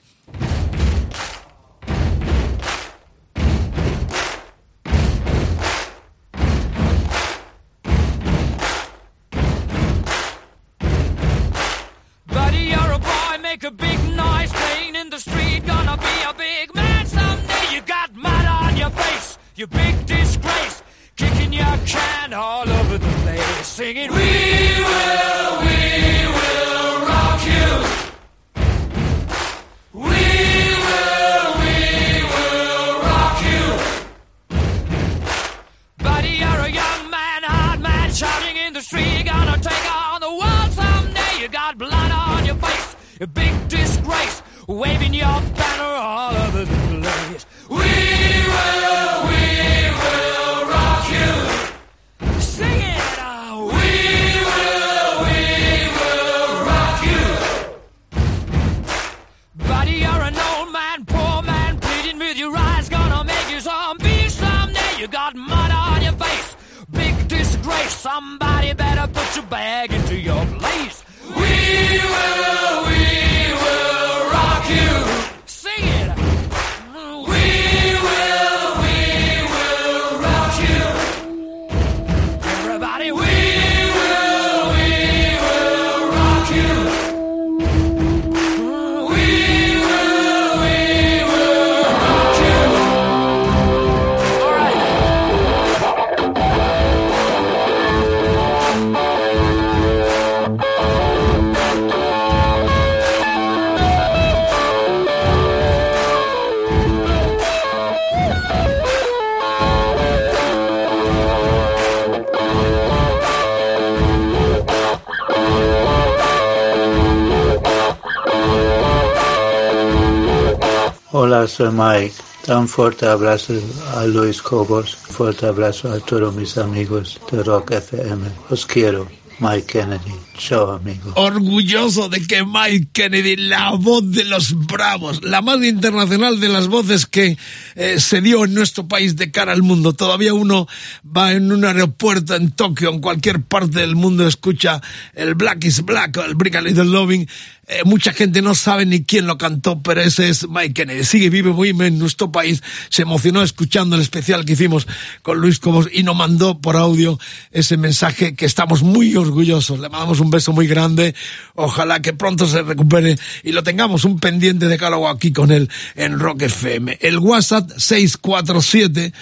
Speaker 5: Soy Mike. Un fuerte abrazo a Luis Cobos, fuerte abrazo a todos mis amigos de Rock FM. Os quiero, Mike Kennedy. Chao, amigo.
Speaker 4: Orgulloso de que Mike Kennedy, la voz de los bravos, la más internacional de las voces que eh, se dio en nuestro país de cara al mundo. Todavía uno va en un aeropuerto en Tokio, en cualquier parte del mundo, escucha el Black is Black el Brick a Little Loving. Eh, mucha gente no sabe ni quién lo cantó, pero ese es Mike Kennedy. Sigue vive muy en nuestro país. Se emocionó escuchando el especial que hicimos con Luis Cobos y nos mandó por audio ese mensaje que estamos muy orgullosos. Le mandamos un beso muy grande. Ojalá que pronto se recupere y lo tengamos un pendiente de diálogo aquí con él en Rock FM. El WhatsApp 647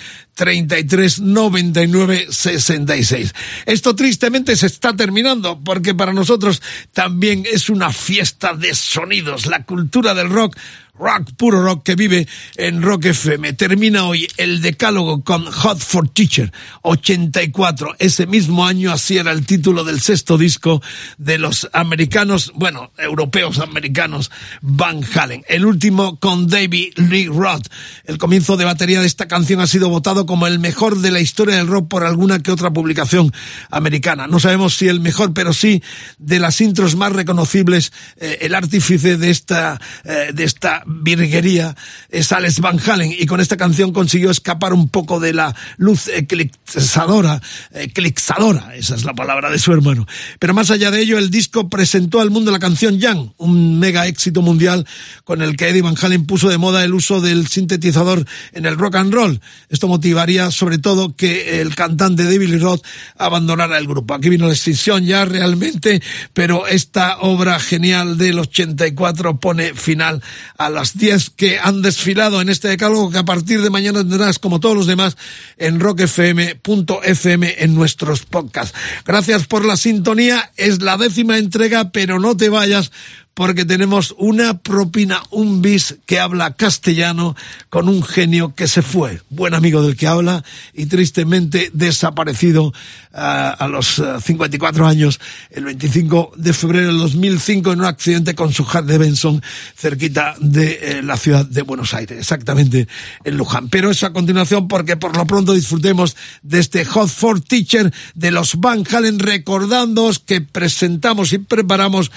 Speaker 4: 33 99 66. Esto tristemente se está terminando porque para nosotros también es una fiesta de sonidos. La cultura del rock rock, puro rock que vive en Rock FM. Termina hoy el decálogo con Hot for Teacher, 84. Ese mismo año así era el título del sexto disco de los americanos, bueno, europeos americanos, Van Halen. El último con David Lee Roth. El comienzo de batería de esta canción ha sido votado como el mejor de la historia del rock por alguna que otra publicación americana. No sabemos si el mejor, pero sí de las intros más reconocibles, eh, el artífice de esta, eh, de esta virguería es Alex Van Halen y con esta canción consiguió escapar un poco de la luz eclipsadora, eclipsadora, esa es la palabra de su hermano. Pero más allá de ello, el disco presentó al mundo la canción Young, un mega éxito mundial con el que Eddie Van Halen puso de moda el uso del sintetizador en el rock and roll. Esto motivaría sobre todo que el cantante David Lee Roth abandonara el grupo. Aquí vino la extinción ya realmente, pero esta obra genial del 84 pone final a las 10 que han desfilado en este decálogo que a partir de mañana tendrás como todos los demás en rockfm.fm en nuestros podcasts. Gracias por la sintonía, es la décima entrega, pero no te vayas porque tenemos una propina, un bis que habla castellano con un genio que se fue, buen amigo del que habla y tristemente desaparecido uh, a los uh, 54 años, el 25 de febrero del 2005 en un accidente con su Harley Davidson cerquita de eh, la ciudad de Buenos Aires, exactamente en Luján. Pero eso a continuación porque por lo pronto disfrutemos de este Hot for Teacher de los Van Halen recordándoos que presentamos y preparamos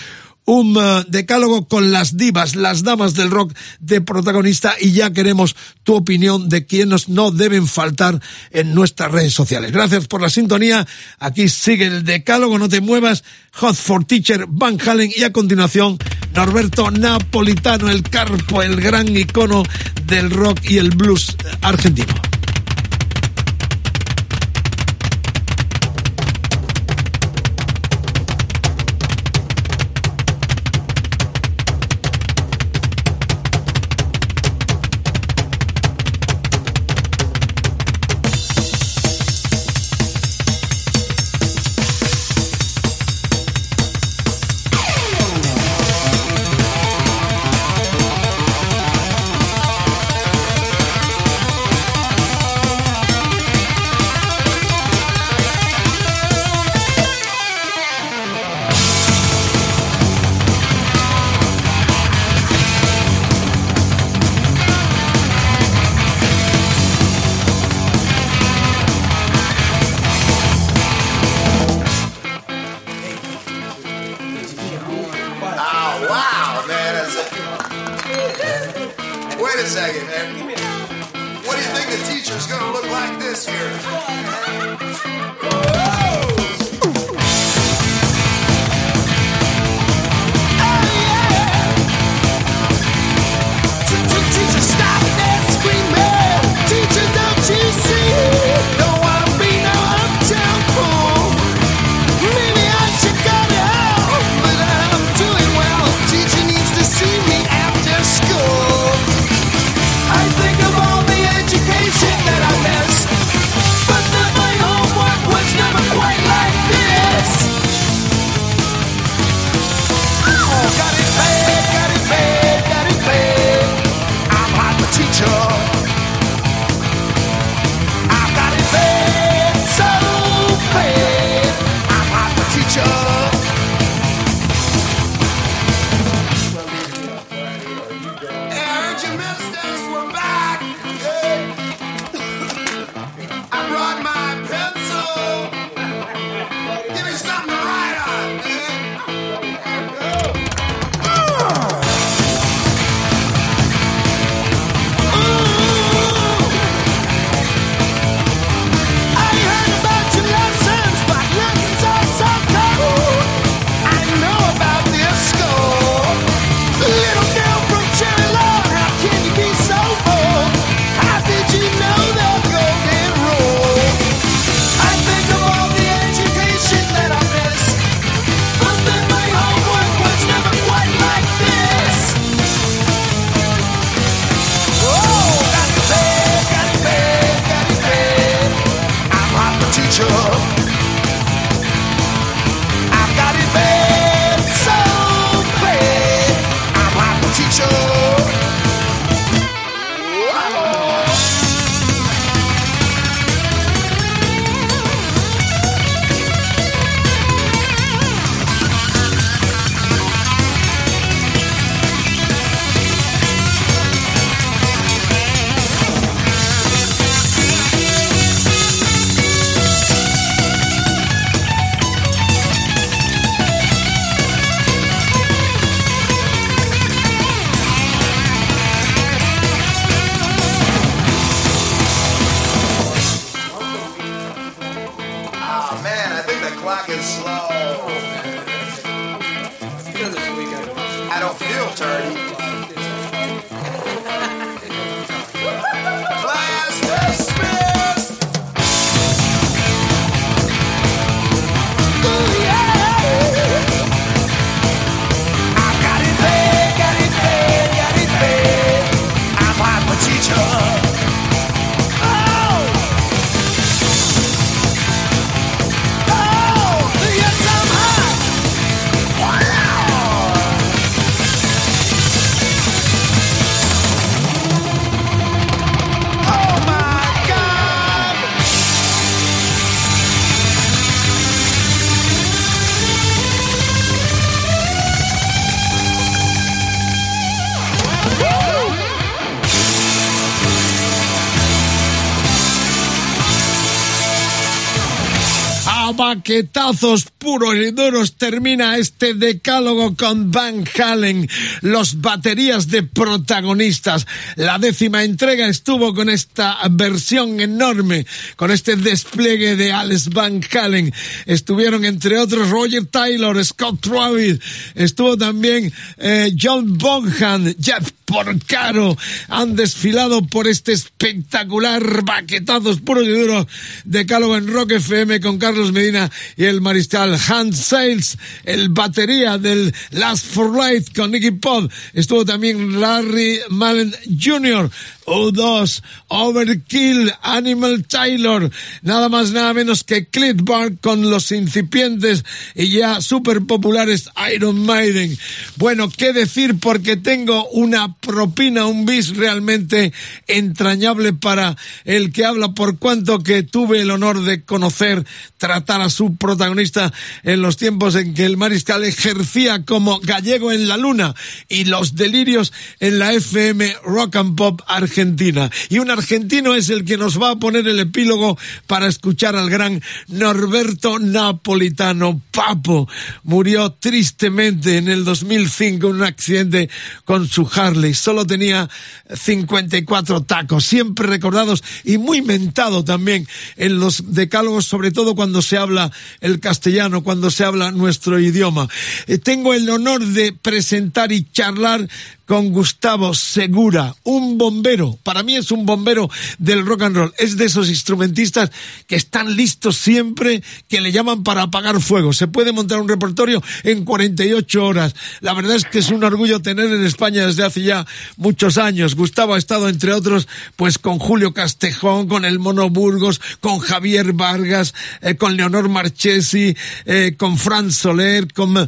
Speaker 4: un uh, decálogo con las divas, las damas del rock de protagonista y ya queremos tu opinión de quiénes no deben faltar en nuestras redes sociales. Gracias por la sintonía. Aquí sigue el decálogo, no te muevas. Hot for Teacher Van Halen y a continuación Norberto Napolitano, el carpo, el gran icono del rock y el blues argentino.
Speaker 9: A
Speaker 4: baquetazos puros y duros termina este decálogo con Van Halen, los baterías de protagonistas. La décima entrega estuvo con esta versión enorme, con este despliegue de Alex Van Halen. Estuvieron entre otros Roger Taylor, Scott Travis, estuvo también eh, John Bonham, Jeff Porcaro. Han desfilado por este espectacular baquetazos puros y duros decálogo en Rock FM con Carlos Medina y el mariscal Hans Sales, el batería del Last for Light con Nicky Pop. Estuvo también Larry Mullen Jr., U2, Overkill, Animal Taylor, nada más nada menos que Clint Barr con los incipientes y ya super populares Iron Maiden. Bueno, qué decir porque tengo una propina, un bis realmente entrañable para el que habla por cuanto que tuve el honor de conocer, tratar a su protagonista en los tiempos en que el mariscal ejercía como gallego en la luna y los delirios en la FM Rock and Pop Argentina. Y un argentino es el que nos va a poner el epílogo para escuchar al gran Norberto Napolitano Papo. Murió tristemente en el 2005 en un accidente con su Harley. Solo tenía 54 tacos, siempre recordados y muy mentado también en los decálogos, sobre todo cuando se habla el castellano, cuando se habla nuestro idioma. Eh, tengo el honor de presentar y charlar con Gustavo Segura, un bombero. Para mí es un bombero del rock and roll. Es de esos instrumentistas que están listos siempre, que le llaman para apagar fuego. Se puede montar un repertorio en 48 horas. La verdad es que es un orgullo tener en España desde hace ya muchos años. Gustavo ha estado, entre otros, pues con Julio Castejón, con el Mono Burgos, con Javier Vargas, eh, con Leonor Marchesi, eh, con Fran Soler, con eh,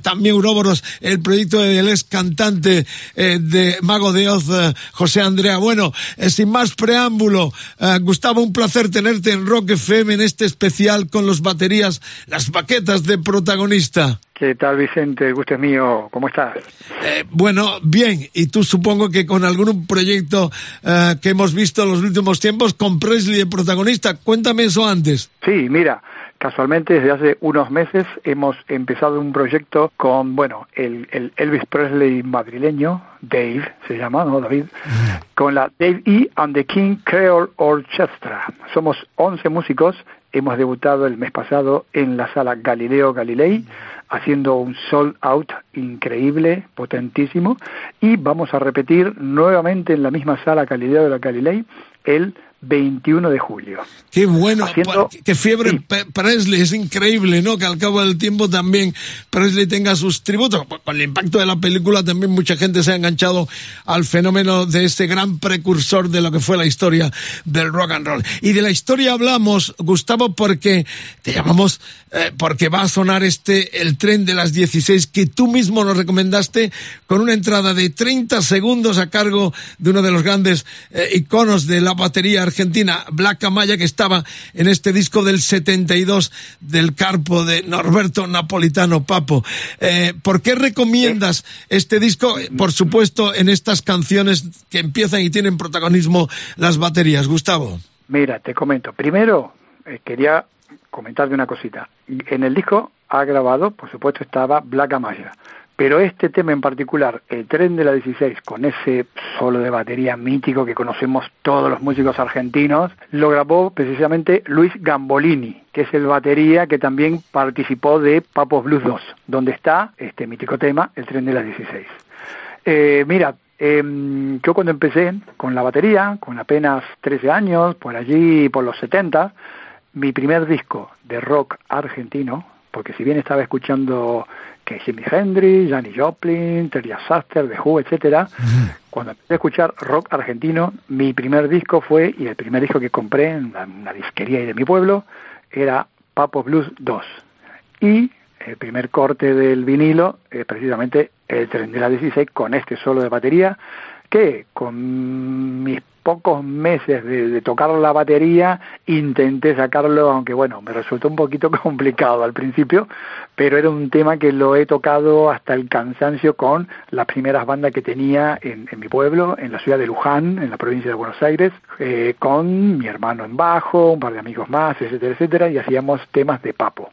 Speaker 4: también Uroboros, el proyecto del ex cantante eh, de Mago de Oz, eh, José Andrea. Bueno, eh, sin más preámbulo, Gustavo, un placer tenerte en Rock FM en este especial con los baterías, las baquetas de protagonista.
Speaker 10: ¿Qué tal, Vicente? El gusto es mío. ¿Cómo estás?
Speaker 4: Eh, bueno, bien, y tú supongo que con algún proyecto eh, que hemos visto en los últimos tiempos con Presley de protagonista. Cuéntame eso antes.
Speaker 10: Sí, mira, casualmente desde hace unos meses hemos empezado un proyecto con, bueno, el, el Elvis Presley madrileño, Dave se llama, ¿no, David? Con la Dave E. and the King Creole Orchestra. Somos 11 músicos, hemos debutado el mes pasado en la sala Galileo Galilei, haciendo un sold out increíble, potentísimo, y vamos a repetir nuevamente en la misma sala Galileo de la Galilei el 21 de julio.
Speaker 4: Qué bueno,
Speaker 10: Haciendo-
Speaker 4: qué fiebre Presley, es increíble, ¿no? Que al cabo del tiempo también Presley tenga sus tributos. Con el impacto de la película también mucha gente se ha enganchado al fenómeno de este gran precursor de lo que fue la historia del rock and roll. Y de la historia hablamos, Gustavo, porque te llamamos, eh, porque va a sonar este, el tren de las 16 que tú mismo nos recomendaste con una entrada de 30 segundos a cargo de uno de los grandes eh, iconos de la batería argentina, Black Amaya, que estaba en este disco del 72 del Carpo de Norberto Napolitano Papo. Eh, ¿Por qué recomiendas este disco? Eh, Por supuesto, en estas canciones que empiezan y tienen protagonismo las baterías. Gustavo.
Speaker 10: Mira, te comento. Primero, eh, quería comentarte una cosita. En el disco ha grabado, por supuesto, estaba Black Amaya, Pero este tema en particular, el tren de la 16, con ese solo de batería mítico que conocemos todos los músicos argentinos, lo grabó precisamente Luis Gambolini, que es el batería que también participó de Papos Blues 2, donde está este mítico tema, el tren de la 16. Eh, mira, em, yo cuando empecé con la batería, con apenas 13 años, por allí, por los 70, mi primer disco de rock argentino, porque si bien estaba escuchando que Jimi Hendrix, Janis Joplin, Terry Saster, The Who, etcétera, cuando empecé a escuchar rock argentino, mi primer disco fue, y el primer disco que compré en la- una disquería de mi pueblo, era Papo Blues 2. Y el primer corte del vinilo es precisamente el tren de la 16 con este solo de batería, que con mis pocos meses de, tocar la batería intenté sacarlo, aunque bueno, me resultó un poquito complicado al principio, pero era un tema que lo he tocado hasta el cansancio con las primeras bandas que tenía en, en mi pueblo, en la ciudad de Luján, en la provincia de Buenos Aires, eh, con mi hermano en bajo, un par de amigos más, etcétera, etcétera, y hacíamos temas de papo,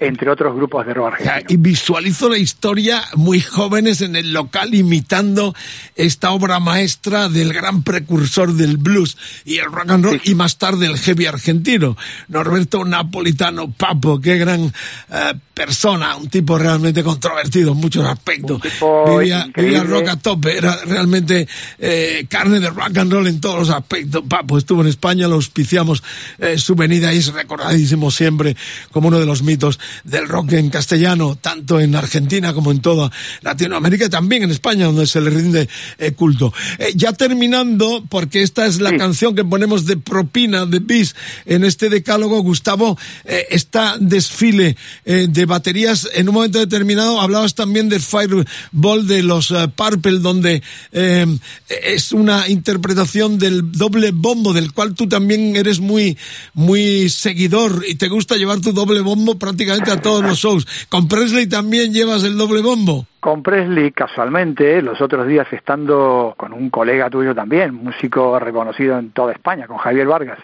Speaker 10: entre otros grupos de rock argentino.
Speaker 4: Y visualizo la historia muy jóvenes en el local imitando esta obra maestra del gran precursor del blues y el rock and roll y más tarde el heavy argentino, Norberto Napolitano Papo, qué gran eh, persona, un tipo realmente controvertido en muchos aspectos. Vivía, vivía rock a tope, era realmente eh, carne de rock and roll en todos los aspectos. Papo estuvo en España, lo auspiciamos, eh, su venida es recordadísimo siempre como uno de los mitos del rock en castellano, tanto en Argentina como en toda Latinoamérica y también en España, donde se le rinde eh, culto. Eh, ya terminando, porque esta es la canción que ponemos de propina de bis en este decálogo, Gustavo, eh, está desfile eh, de baterías. En un momento determinado hablabas también del Fireball de los eh, Purple, donde eh, es una interpretación del doble bombo, del cual tú también eres muy, muy seguidor y te gusta llevar tu doble bombo prácticamente a todos los shows. Con Presley también llevas el doble bombo.
Speaker 10: Con Presley, casualmente, los otros días estando con un colega tuyo también, músico reconocido en toda España, con Javier Vargas,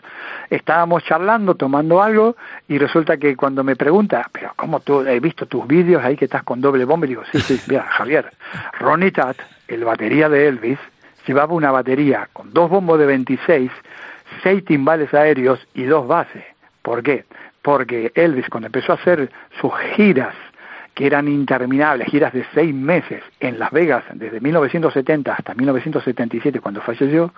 Speaker 10: estábamos charlando, tomando algo, y resulta que cuando me pregunta, pero ¿cómo tú he visto tus vídeos ahí que estás con doble bomba? Y digo, sí, sí, mira, Javier, Ronnie Tat, el batería de Elvis, llevaba una batería con dos bombos de 26, seis timbales aéreos y dos bases. ¿Por qué? Porque Elvis, cuando empezó a hacer sus giras que eran interminables, giras de seis meses en Las Vegas, desde 1970 hasta 1977, cuando falleció,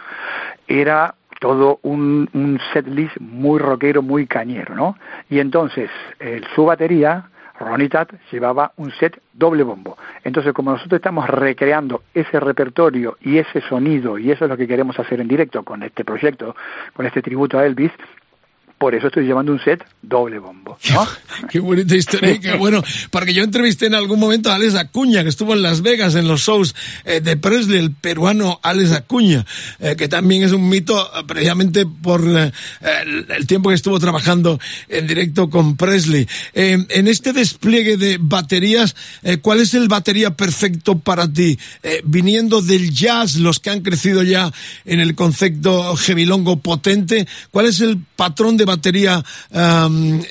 Speaker 10: era todo un, un setlist muy rockero, muy cañero, ¿no? Y entonces, el, su batería, Ronnie Tat, llevaba un set doble bombo. Entonces, como nosotros estamos recreando ese repertorio y ese sonido, y eso es lo que queremos hacer en directo con este proyecto, con este tributo a Elvis, por eso estoy llevando un set doble bombo, ¿no?
Speaker 4: Qué bonita historia qué bueno. Porque yo entrevisté en algún momento a Alex Acuña, que estuvo en Las Vegas en los shows eh, de Presley, el peruano Alex Acuña, eh, que también es un mito eh, precisamente por eh, el, el tiempo que estuvo trabajando en directo con Presley. Eh, en este despliegue de baterías, eh, ¿cuál es el batería perfecto para ti? Viniendo del jazz, los que han crecido ya en el concepto gemilongo potente, ¿cuál es el patrón de batería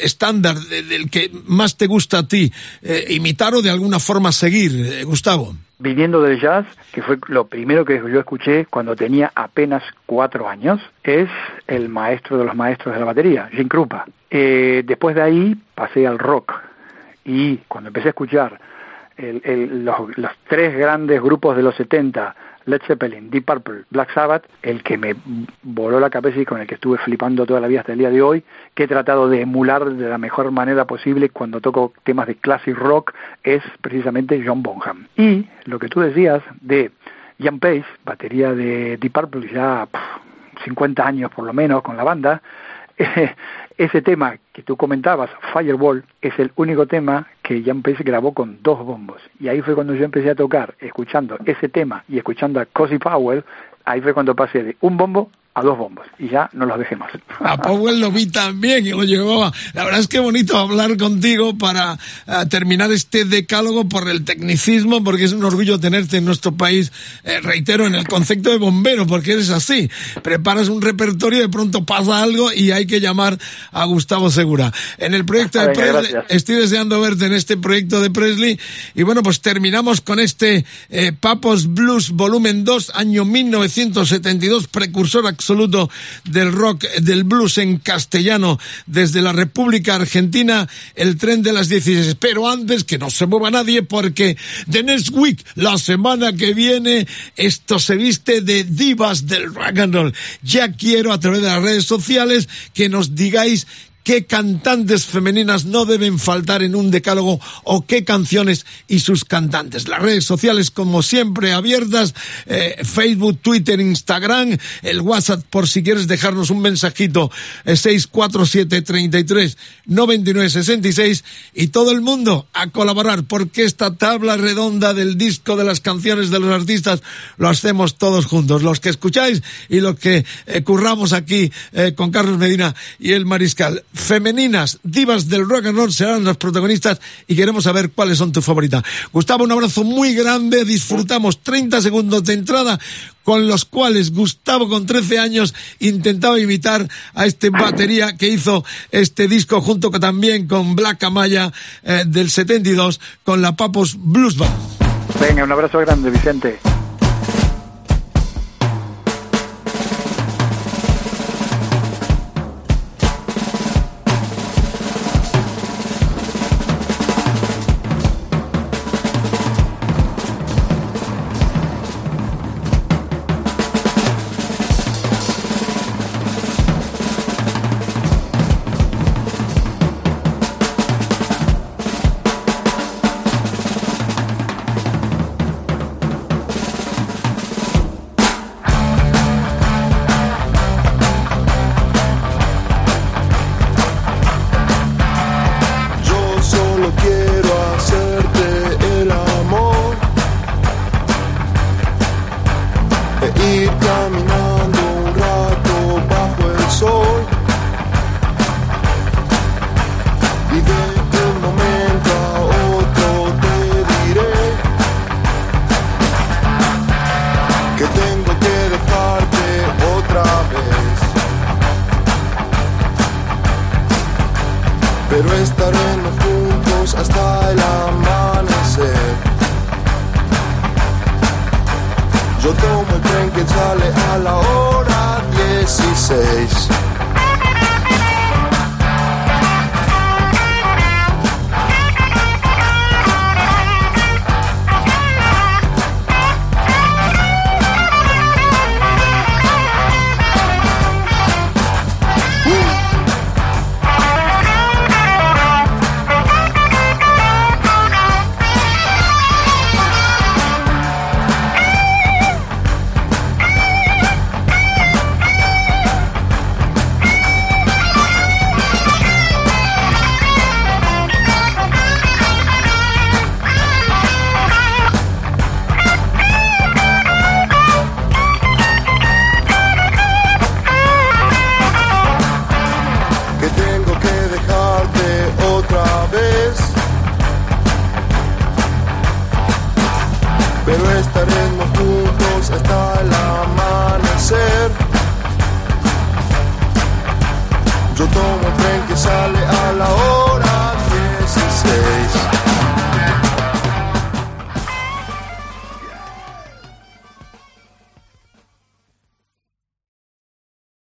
Speaker 4: estándar de- del que más te gusta a ti eh, imitar o de alguna forma seguir, eh, Gustavo?
Speaker 10: viniendo del jazz, que fue lo primero que yo escuché cuando tenía apenas cuatro años, es el maestro de los maestros de la batería, Jim Krupa. Eh, después de ahí pasé al rock y cuando empecé a escuchar los tres grandes grupos de los 70, Led Zeppelin, Deep Purple, Black Sabbath, el que me voló la cabeza y con el que estuve flipando toda la vida hasta el día de hoy, que he tratado de emular de la mejor manera posible cuando toco temas de classic rock, es precisamente John Bonham. Y lo que tú decías de Ian Pace, batería de Deep Purple, ya pff, 50 años por lo menos con la banda, ese tema que tú comentabas, Fireball, es el único tema que Jan Pace grabó con dos bombos. Y ahí fue cuando yo empecé a tocar, escuchando ese tema y escuchando a Cozy Powell, ahí fue cuando pasé de un bombo
Speaker 11: a dos bombos y ya no los dejé más.
Speaker 4: A Powell lo vi también y lo llevaba. La verdad es que bonito hablar contigo para eh, terminar este decálogo por el tecnicismo, porque es un orgullo tenerte en nuestro país, eh, reitero, en el concepto de bombero, porque eres así. Preparas un repertorio, de pronto pasa algo y hay que llamar a Gustavo Segura. En el proyecto de
Speaker 11: Venga,
Speaker 4: Presley, estoy deseando verte en este proyecto de Presley. Y bueno, pues terminamos con este eh, Papos Blues Volumen 2, año 1972, precursor absoluto del rock, del blues en castellano desde la República Argentina, el tren de las 16. Pero antes que no se mueva nadie porque The Next Week, la semana que viene, esto se viste de divas del rock and roll. Ya quiero a través de las redes sociales que nos digáis qué cantantes femeninas no deben faltar en un decálogo o qué canciones y sus cantantes. Las redes sociales, como siempre, abiertas, eh, Facebook, Twitter, Instagram, el WhatsApp, por si quieres dejarnos un mensajito, eh, 64733-9966 y todo el mundo a colaborar porque esta tabla redonda del disco de las canciones de los artistas lo hacemos todos juntos, los que escucháis y los que eh, curramos aquí eh, con Carlos Medina y el Mariscal. Femeninas, divas del rock and roll serán las protagonistas y queremos saber cuáles son tus favoritas. Gustavo, un abrazo muy grande, disfrutamos 30 segundos de entrada con los cuales Gustavo con 13 años intentaba imitar a este batería que hizo este disco junto también con Black Amaya eh, del 72 con la Papos Blues Band.
Speaker 11: Venga, un abrazo grande, Vicente.